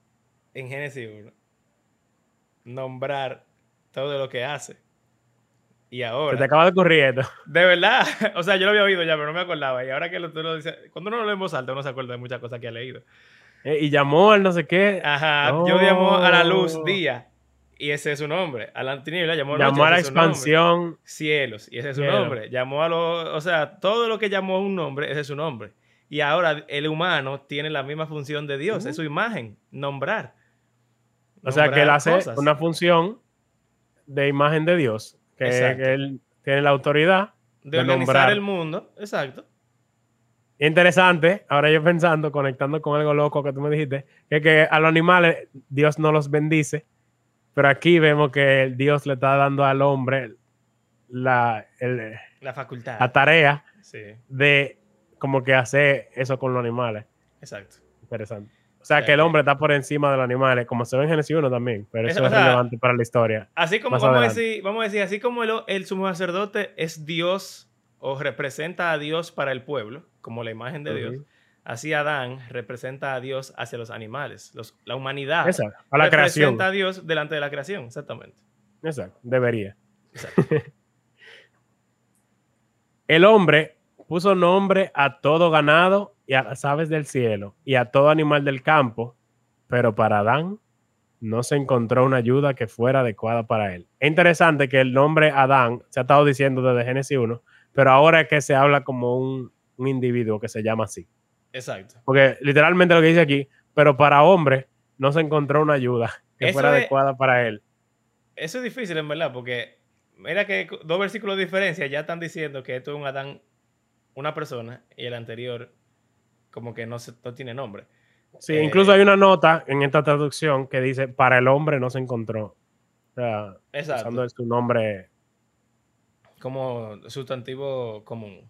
en Génesis 1? Nombrar todo lo que hace. Y Se te ahora, acaba de ocurrir esto. de verdad, o sea, yo lo había oído ya, pero no me acordaba. Y ahora que lo, tú lo dices, cuando uno lo lee en voz alta, uno se acuerda de muchas cosas que ha leído. Eh, y llamó al no sé qué. Ajá, yo llamó a la luz Oh. día, y ese es su nombre. A la tiniebla llamó noche, llamó a la nombre. expansión. cielos, y ese es su Cielo. nombre. Llamó a los, o sea, todo lo que llamó un nombre, ese es su nombre. Y ahora el humano tiene la misma función de Dios, es su imagen, nombrar. O sea, que él hace cosas. una función de imagen de Dios. Que, él tiene la autoridad. de de organizar nombrar. el mundo, exacto. Interesante, ahora yo pensando, conectando con algo loco que tú me dijiste, que, que a los animales Dios no los bendice, pero aquí vemos que Dios le está dando al hombre la, el- La facultad. la tarea Sí, de como que hacer eso con los animales. exacto. Interesante. O sea, que el que- hombre está por encima de los animales, como se ve en Génesis 1 también, pero Eso, es sea, relevante para la historia. Así como vamos a, decir, vamos a decir, así como el, el sumo sacerdote es Dios o representa a Dios para el pueblo, como la imagen de Dios, así Adán representa a Dios hacia los animales, los- la humanidad. Exacto, a la creación. representa a Dios delante de la creación, exactamente. Exacto, debería. Exacto. El hombre puso nombre a todo ganado y a las aves del cielo y a todo animal del campo, pero para Adán no se encontró una ayuda que fuera adecuada para él. Es interesante que el nombre Adán se ha estado diciendo desde Génesis 1, pero ahora es que se habla como un, un individuo que se llama así. Exacto. Porque literalmente lo que dice aquí, pero para hombre no se encontró una ayuda que Eso fuera es- adecuada para él. Eso es difícil, en verdad, porque mira que dos versículos de diferencia ya están diciendo que esto es un Adán, una persona, y el anterior como que no, se, no tiene nombre. Sí, Eh, incluso hay una nota en esta traducción que dice, para el hombre no se encontró. O sea, Exacto. usando su nombre. Como sustantivo común.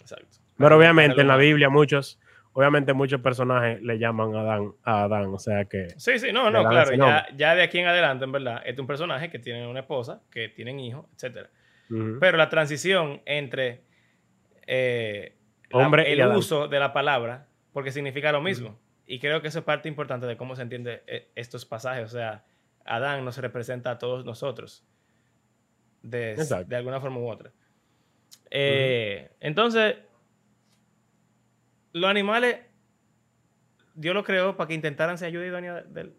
Exacto. Pero obviamente en la. Biblia muchos, obviamente muchos personajes le llaman a Adán, a Adán, o sea que... Sí, sí, no, no, claro. Ya, ya de aquí en adelante, en verdad, este es un personaje que tiene una esposa, que tienen hijos, ujú. Pero la transición entre eh, Hombre el uso de la palabra, porque significa lo mismo. Y creo que eso es parte importante de cómo se entiende eh, estos pasajes. O sea, Adán nos representa a todos nosotros. De, de alguna forma u otra. Eh, Entonces, los animales, Dios los creó para que intentaran ser ayuda idónea del...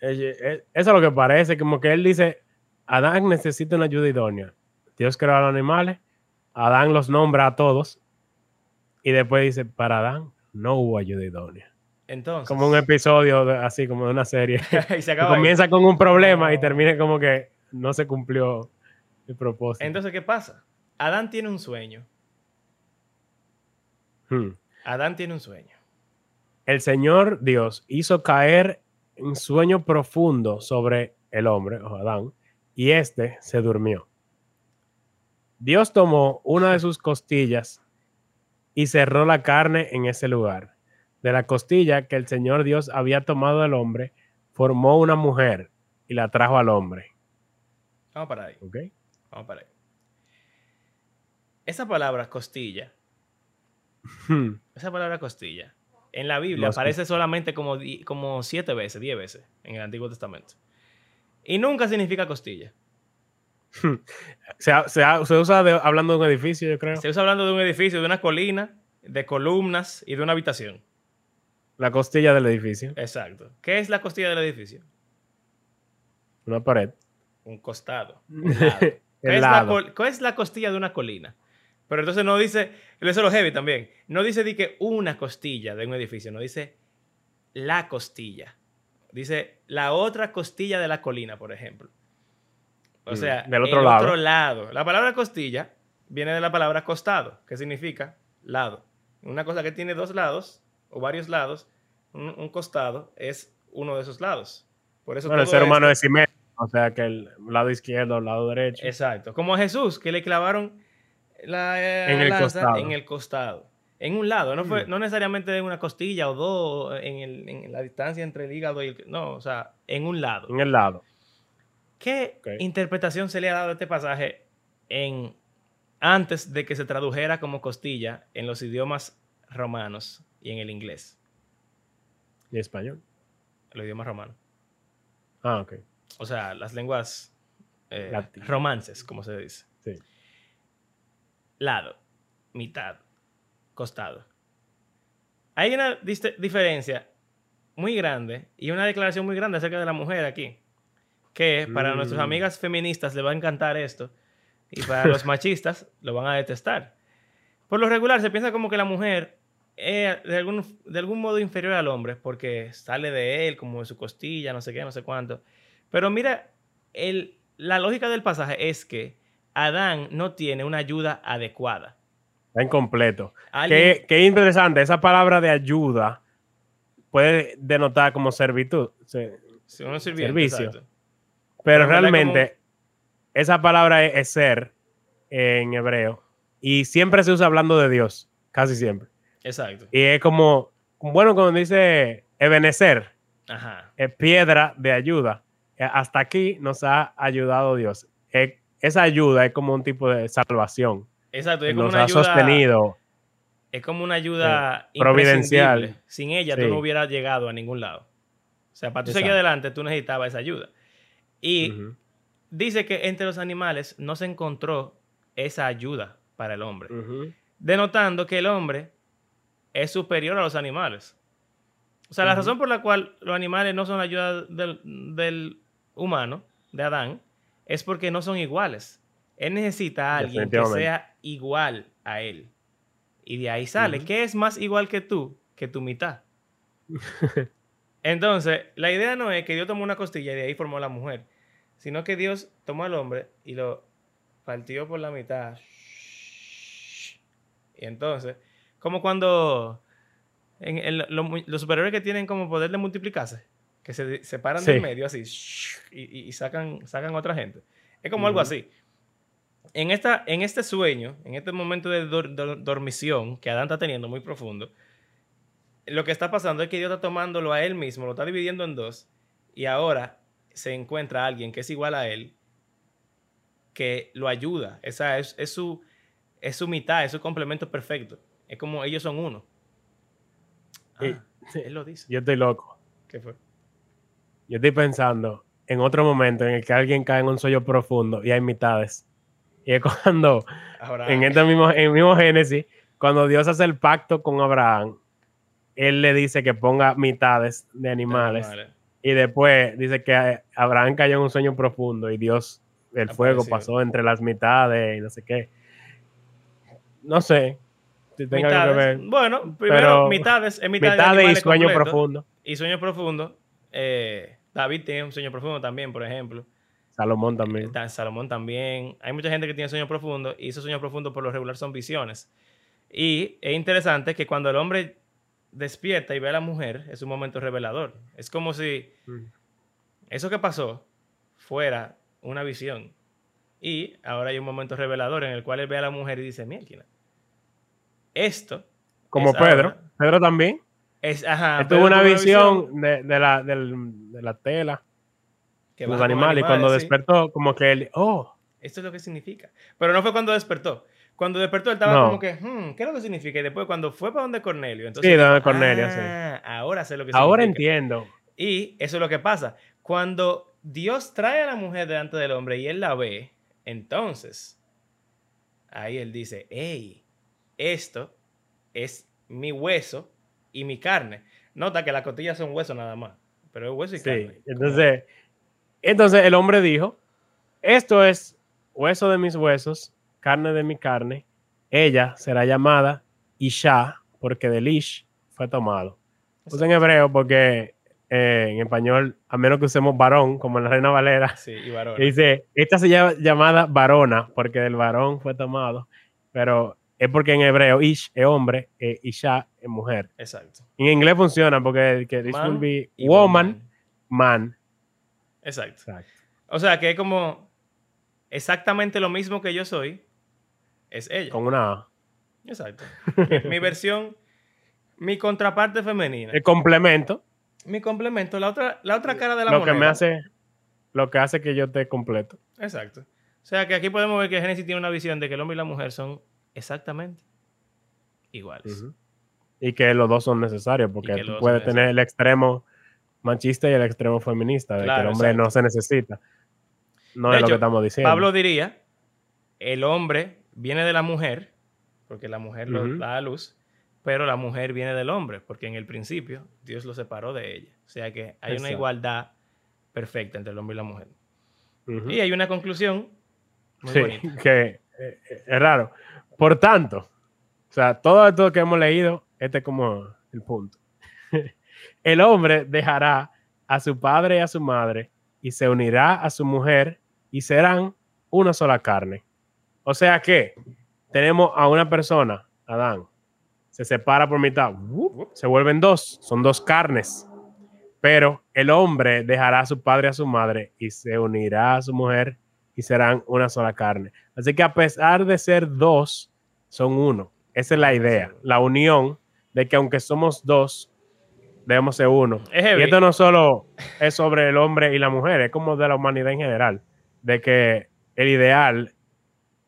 Eh, Eso es lo que parece, como que él dice, Adán necesita una ayuda idónea. Dios creó a los animales, Adán los nombra a todos, y después dice, para Adán no hubo ayuda idónea. Entonces, Como un episodio de- así, como de una serie. y se que acaba ahí. comienza con un problema y termina como que no se cumplió el propósito. Entonces, ¿qué pasa? Adán tiene un sueño. Hmm. Adán tiene un sueño. El Señor Dios hizo caer un sueño profundo sobre el hombre, o Adán, y éste se durmió. Dios tomó una de sus costillas y cerró la carne en ese lugar. De la costilla que el Señor Dios había tomado del hombre, formó una mujer y la trajo al hombre. Vamos para ahí. ¿Ok? Vamos para ahí. Esa palabra costilla, Hmm. esa palabra costilla, en la Biblia Los- aparece solamente como, como siete veces, diez veces en el Antiguo Testamento. Y nunca significa costilla. Se, se se usa de- hablando de un edificio, yo creo. Se usa hablando de un edificio, de una colina, de columnas y de una habitación. La costilla del edificio, Exacto. ¿Qué es la costilla del edificio? una pared. Un costado. un lado. ¿Qué, El es la, qué es la costilla de una colina? Pero entonces no dice, eso es lo heavy también, no dice di que una costilla de un edificio, no dice la costilla. Dice la otra costilla de la colina, por ejemplo. O Mm, sea, del otro el lado. otro lado. La palabra costilla viene de la palabra costado, que significa lado. Una cosa que tiene dos lados o varios lados, un, un costado es uno de esos lados. Por eso Bueno, el todo ser humano esto- es simétrico, o sea que el lado izquierdo, el lado derecho. Exacto. Como a Jesús, que le clavaron la eh, En el lanza costado. en el costado. En un lado, no, fue, Mm. no necesariamente en una costilla o dos, en, el- en la distancia entre el hígado y el... No, o sea, en un lado. En el lado. ¿Qué interpretación se le ha dado a este pasaje en, antes de que se tradujera como costilla en los idiomas romanos y en el inglés? Y español. Los idiomas romanos. Ah, ok. O sea, las lenguas eh, romances, como se dice. Sí. lado, mitad, costado. Hay una diferencia muy grande y una declaración muy grande acerca de la mujer aquí. Que para Mm. nuestras amigas feministas les va a encantar esto y para los machistas lo van a detestar. Por lo regular se piensa como que la mujer es de algún, de algún modo inferior al hombre porque sale de él como de su costilla, no sé qué, no sé cuánto. Pero mira, el, la lógica del pasaje es que Adán no tiene una ayuda adecuada. Está incompleto. Qué, qué interesante. Esa palabra de ayuda puede denotar como servitud. Sí. Servicio. exacto. Pero realmente, esa palabra es, es ser en hebreo. Y siempre se usa hablando de Dios. Casi siempre. Exacto. Y es como, bueno, cuando dice Ebenecer, Ajá. es piedra de ayuda. Eh, Hasta aquí nos ha ayudado Dios. Eh, esa ayuda es como un tipo de salvación. Exacto. Es como Nos una ha ayuda, sostenido. es como una ayuda Eh, providencial. Sin ella tú no hubieras llegado a ningún lado. O sea, para tú seguir adelante, tú necesitabas esa ayuda. Y dice que entre los animales no se encontró esa ayuda para el hombre, denotando que el hombre es superior a los animales. O sea, la razón por la cual los animales no son la ayuda del, del humano, de Adán, es porque no son iguales. Él necesita a alguien que sea igual a él. Y de ahí sale. ¿Qué es más igual que tú? Que tu mitad. Entonces, la idea no es que Dios tomó una costilla y de ahí formó a la mujer, sino que Dios tomó al hombre y lo partió por la mitad. Y entonces, como cuando en el- lo mu- los superiores que tienen como poder de multiplicarse, que se separan del Sí. medio así y, sacan, sacan otra gente. Es como algo así. En, esta, en este sueño, en este momento de dor- dor- dormición que Adán está teniendo muy profundo, lo que está pasando es que Dios está tomándolo a él mismo, lo está dividiendo en dos, y ahora se encuentra alguien que es igual a él, que lo ayuda. Esa es, es su, es su mitad, es su complemento perfecto. Es como ellos son uno. Ah, él lo dice. Yo estoy loco. ¿Qué fue? Yo estoy pensando en otro momento en el que alguien cae en un sueño profundo y hay mitades. Y es cuando, Ahora, en este mismo, en el mismo Génesis, cuando Dios hace el pacto con Abraham, él le dice que ponga mitades de animales. animales. Y después dice que eh, Abraham cayó en un sueño profundo y Dios, el fuego pasó entre las mitades y no sé qué. No sé si tenga que Mitades. ver. Bueno, primero, Pero- mitades, es mitad de Mitades y sueño completo. profundo. Y sueño profundo. eh, David tiene un sueño profundo también, por ejemplo. Salomón también. Está Salomón también. Hay mucha gente que tiene sueño profundo y esos sueños profundos por lo regular son visiones. Y es interesante que cuando el hombre despierta y ve a la mujer, es un momento revelador. Es como si Mm. eso que pasó fuera una visión. Y ahora hay un momento revelador en el cual él ve a la mujer y dice, mierda, esto Como es Pedro. ahora- Pedro también. es, ajá, Él tuvo una visión de, de la, del- de la tela, que los con animales, y cuando sí. despertó, como que él, oh, Esto es lo que significa. Pero no fue cuando despertó. Cuando despertó, él estaba No. como que, hmm, ¿qué es lo que significa? Y después, cuando fue para donde Cornelio, entonces. Sí, donde Cornelio, sí. "Ah, Ahora sé lo que ahora significa". entiendo. Y eso es lo que pasa. Cuando Dios trae a la mujer delante del hombre y él la ve, entonces, ahí él dice, hey, esto es mi hueso y mi carne. Nota que las costillas son hueso nada más, pero es hueso y Sí, carne. entonces, entonces el hombre dijo, esto es hueso de mis huesos, carne de mi carne, ella será llamada Isha, porque del Ish fue tomado. En hebreo porque eh, en español, a menos que usemos varón, como en la Reina Valera, Sí, y varón. dice, esta se llama llamada varona, porque del varón fue tomado, pero es porque en hebreo Ish es hombre, e Isha es mujer. Exacto. En inglés funciona porque que this Man will be woman, man. Exacto. Exacto. O sea, que es como exactamente lo mismo que yo soy, es ella. Con una A. Exacto. mi, mi versión, mi contraparte femenina. El complemento, Mi complemento, la otra, la otra cara de la lo que me hace, lo que hace que yo esté completo. Exacto. O sea, que aquí podemos ver que Génesis tiene una visión de que el hombre y la mujer son exactamente iguales. Y que los dos son necesarios, porque que tú puedes tener el extremo machista y el extremo feminista, de que Claro, el hombre exacto. no se necesita. No De es lo que estamos diciendo. Pablo diría, el hombre viene de la mujer, porque la mujer lo da a luz, pero la mujer viene del hombre, porque en el principio Dios lo separó de ella. O sea que hay una igualdad perfecta entre el hombre y la mujer. Y hay una conclusión muy sí, bonita. que eh, es raro. Por tanto, o sea, todo esto que hemos leído, este es como el punto. el hombre dejará a su padre y a su madre y se unirá a su mujer y serán una sola carne. O sea que tenemos a una persona, Adán, se separa por mitad, se vuelven dos, son dos carnes. Pero el hombre dejará a su padre y a su madre y se unirá a su mujer y serán una sola carne. Así que a pesar de ser dos, son uno. Esa es la idea, la unión de que aunque somos dos, debemos ser uno. Es. Y esto no solo es sobre el hombre y la mujer, es como de la humanidad en general, de que el ideal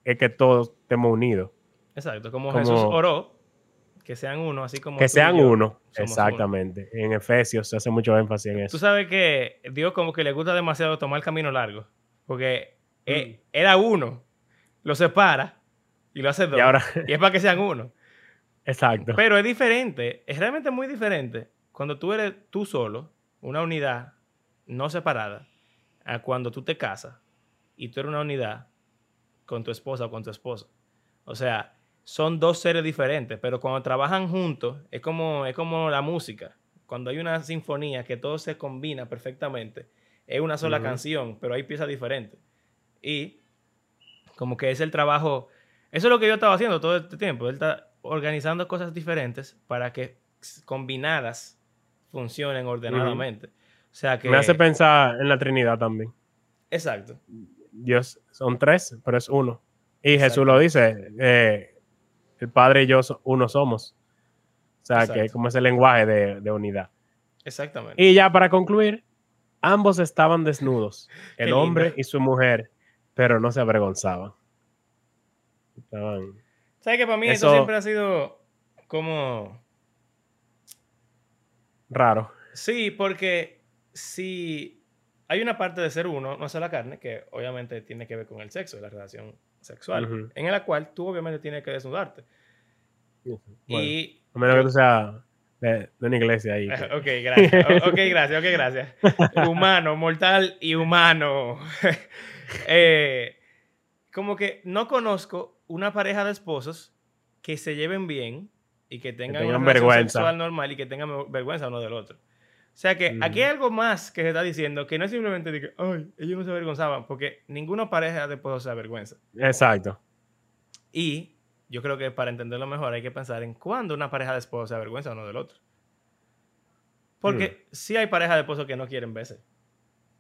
es que todos estemos unidos, Exacto, como, Como- Jesús oró, que sean uno, así como que tú y sean yo uno. Exactamente. En Efesios se hace mucho énfasis en Tú eso. sabes que Dios como que le gusta demasiado tomar el camino largo. Porque eh, era uno, lo separa y lo hace dos. Y ahora, Y es para que sean uno. exacto. Pero es diferente, es realmente muy diferente cuando tú eres tú solo, una unidad no separada, a cuando tú te casas y tú eres una unidad con tu esposa o con tu esposo. O sea, son dos seres diferentes, pero cuando trabajan juntos es como, es como la música. Cuando hay una sinfonía que todo se combina perfectamente, es una sola canción, pero hay piezas diferentes. Y como que es el trabajo, eso es lo que yo estaba haciendo todo este tiempo. Él está organizando cosas diferentes para que combinadas funcionen ordenadamente. O sea que... Me hace pensar en la Trinidad también. Exacto. Dios son tres, pero es uno. Y Exacto. Jesús lo dice, eh, el Padre y yo uno somos. O sea, que Exacto. como ese lenguaje de, de unidad. Exactamente. Y ya para concluir, ambos estaban desnudos, el lindo. hombre y su mujer, pero no se avergonzaban. Estaban... ¿Sabes que para mí eso... Eso- siempre ha sido como... Raro. Sí, porque si hay una parte de ser uno, no es la carne, que obviamente tiene que ver con el sexo, la relación sexual, Ujú. en la cual tú obviamente tienes que desnudarte. Bueno, Y... a menos que tú seas de, de una iglesia ahí. que- Ok, gracias. O- Ok, gracias, ok, gracias. Humano, mortal y humano. Eh, como que no conozco una pareja de esposos que se lleven bien y que tengan, tengan una vergüenza. sexual normal y que tengan vergüenza uno del otro. O sea que aquí hay algo más que se está diciendo que no es simplemente de que, ay, ellos no se avergonzaban, porque ninguna pareja de esposos se avergüenza. Exacto. Y yo creo que para entenderlo mejor hay que pensar en cuándo una pareja de esposos se avergüenza uno del otro. Porque sí hay parejas de esposos que no quieren verse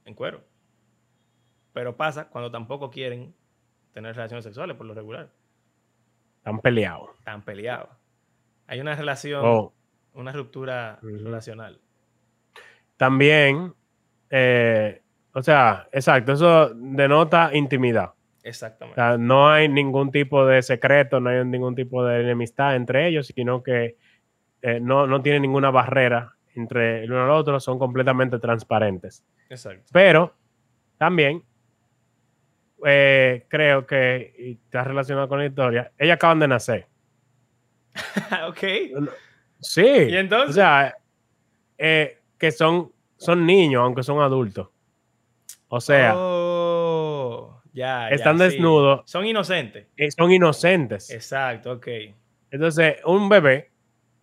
en cuero. Pero pasa cuando tampoco quieren tener relaciones sexuales por lo regular. Están peleados. Están peleados. Hay una relación, Oh, una ruptura relacional. También, eh, o sea, exacto, eso denota intimidad. O Exactamente. sea, no hay ningún tipo de secreto, no hay ningún tipo de enemistad entre ellos, sino que eh, no, no tienen ninguna barrera entre el uno y el otro, son completamente transparentes. Exacto. Pero también eh, creo que, y está relacionado con la historia, ellas acaban de nacer. ok. Sí. ¿Y entonces? O sea, eh, que son, son niños, aunque son adultos. O sea, Oh, ya, ya, están sí. desnudos, Son inocentes. eh, son inocentes. Exacto, ok. Entonces, un bebé,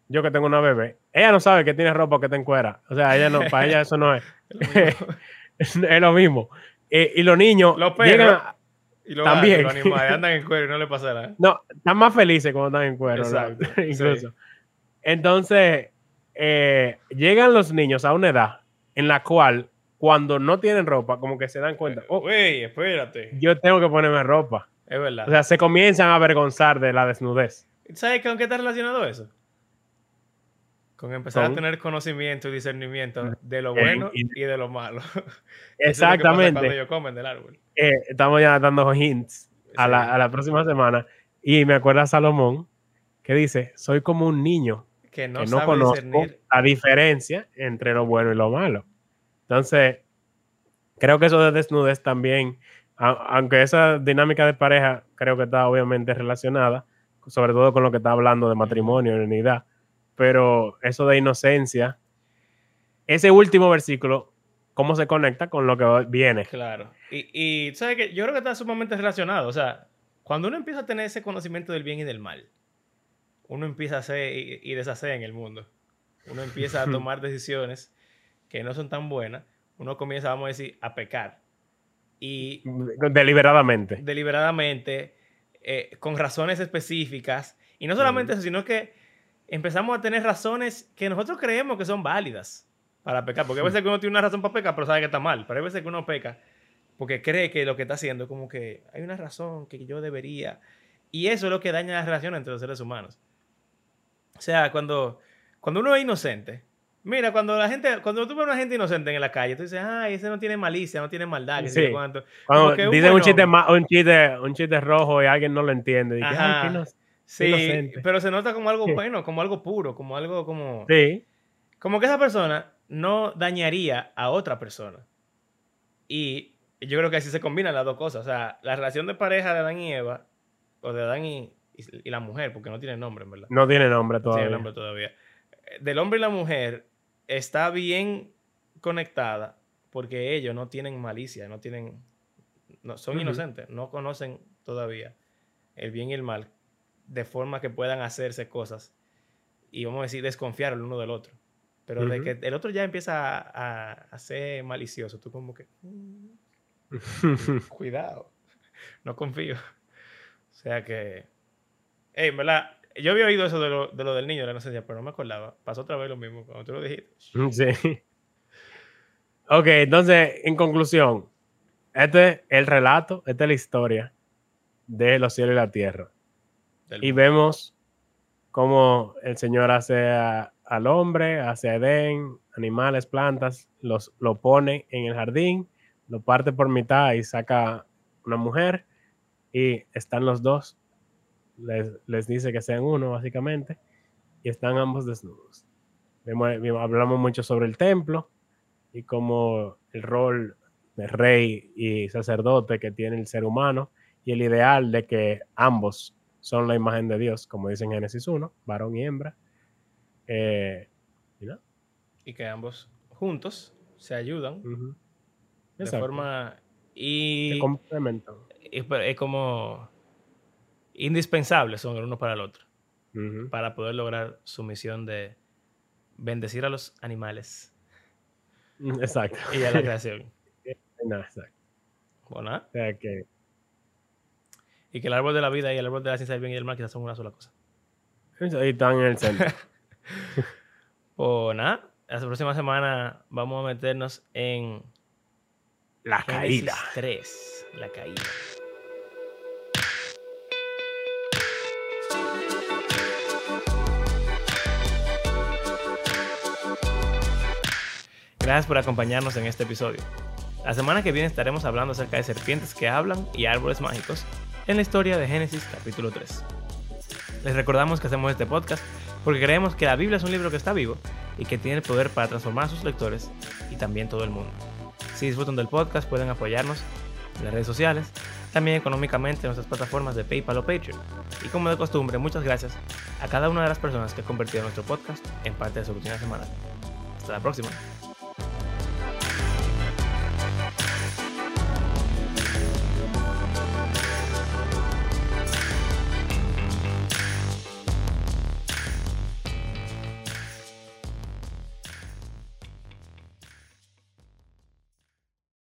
yo que tengo una bebé, ella no sabe que tiene ropa que te encuera. O sea, ella no, para ella eso no es. es, lo mismo. Eh, y los niños Los perros. llegan a- Y los También. gatos, los animales andan en cuero y no le pasa nada. no, están más felices cuando están en cuero. ¿no? Exacto, Incluso. Entonces, eh, llegan los niños a una edad en la cual, cuando no tienen ropa, como que se dan cuenta, oh, Güey, espérate. yo tengo que ponerme ropa. Es verdad. O sea, se comienzan a avergonzar de la desnudez. ¿Sabes con qué está relacionado eso? Con empezar Con- a tener conocimiento y discernimiento de lo Eh, bueno y- y de lo malo. Eso es lo Exactamente. Cuando ellos comen del árbol. Eh, estamos ya dando hints a, Sí. la, a la próxima semana. Y me acuerda Salomón que dice, soy como un niño Que no, que no sabe conozco la diferencia entre lo bueno y lo malo. Entonces, creo que eso de desnudez también, a- aunque esa dinámica de pareja creo que está obviamente relacionada, sobre todo con lo que está hablando de matrimonio y unidad, pero eso de inocencia, ese último versículo, ¿cómo se conecta con lo que viene? Claro. Y, y ¿sabes qué? Yo creo que está sumamente relacionado. O sea, cuando uno empieza a tener ese conocimiento del bien y del mal, uno empieza a hacer y, y deshacer en el mundo. Uno empieza a tomar decisiones que no son tan buenas. Uno comienza, vamos a decir, a pecar. Y Deliberadamente. deliberadamente, eh, con razones específicas. Y no solamente eso, sino que empezamos a tener razones que nosotros creemos que son válidas para pecar. Porque a veces que uno tiene una razón para pecar, pero sabe que está mal. Pero hay veces que uno peca porque cree que lo que está haciendo, como que hay una razón que yo debería. Y eso es lo que daña las relaciones entre los seres humanos. O sea, cuando, cuando uno es inocente, mira, cuando la gente, cuando tú ves a una gente inocente en la calle, tú dices, ay, ese no tiene malicia, no tiene maldad, que sé Sí. cuánto. Cuando dicen un chiste, ma- un, chiste, un chiste rojo y alguien no lo entiende. y que. "Ay, qué Sí, inocente. pero se nota como algo Sí. bueno, como algo puro, como algo como... Sí, Como que esa persona no dañaría a otra persona. Y yo creo que así se combinan las dos cosas. O sea, la relación de pareja de Adán y Eva, o de Adán y, y- y la mujer, porque no tiene nombre, en verdad. No tiene nombre No todavía. tiene nombre todavía. Eh, Del hombre y la mujer está bien conectada porque ellos no tienen malicia, no tienen. No, son Ujú. inocentes, no conocen todavía el bien y el mal de forma que puedan hacerse cosas y vamos a decir desconfiar el uno del otro. Pero de Ujú. que el otro ya empieza a, a- a ser malicioso, tú como que. "Mm, cuidado, no confío. O sea que. Ey, verdad, yo había oído eso de lo, de lo del niño de la inocencia, pero no me acordaba. Pasó otra vez lo mismo cuando tú lo dijiste. Sí. Ok, entonces, en conclusión, este es el relato, esta es la historia de los cielos y la tierra. Del Y mundo. vemos cómo el Señor hace a- al hombre, hace a Edén, animales, plantas, los, lo pone en el jardín, lo parte por mitad y saca una mujer y están los dos. Les, les dice que sean uno, básicamente, y están ambos desnudos. Hablamos mucho sobre el templo y cómo el rol de rey y sacerdote que tiene el ser humano y el ideal de que ambos son la imagen de Dios, como dice en Génesis 1, varón y hembra. Eh, y nada. Y que ambos juntos se ayudan Ujú. de Exacto. forma. Y es, es como indispensables son el uno para el otro para poder lograr su misión de bendecir a los animales Exacto. y a la creación. No, exacto. Bueno, ¿ah? Que, y que el árbol de la vida y el árbol de la ciencia del bien y del mal quizás son una sola cosa. ahí están en el centro. Pues nada, la próxima semana vamos a meternos en La Génesis caída. 3, la caída. Gracias por acompañarnos en este episodio. La semana que viene estaremos hablando acerca de serpientes que hablan y árboles mágicos en la historia de Génesis capítulo 3. Les recordamos que hacemos este podcast porque creemos que la Biblia es un libro que está vivo y que tiene el poder para transformar a sus lectores y también todo el mundo. Si disfrutan del podcast pueden apoyarnos en las redes sociales, también económicamente en nuestras plataformas de PayPal o Patreon. Y como de costumbre, muchas gracias a cada una de las personas que han convertido nuestro podcast en parte de su rutina semanal. Hasta la próxima.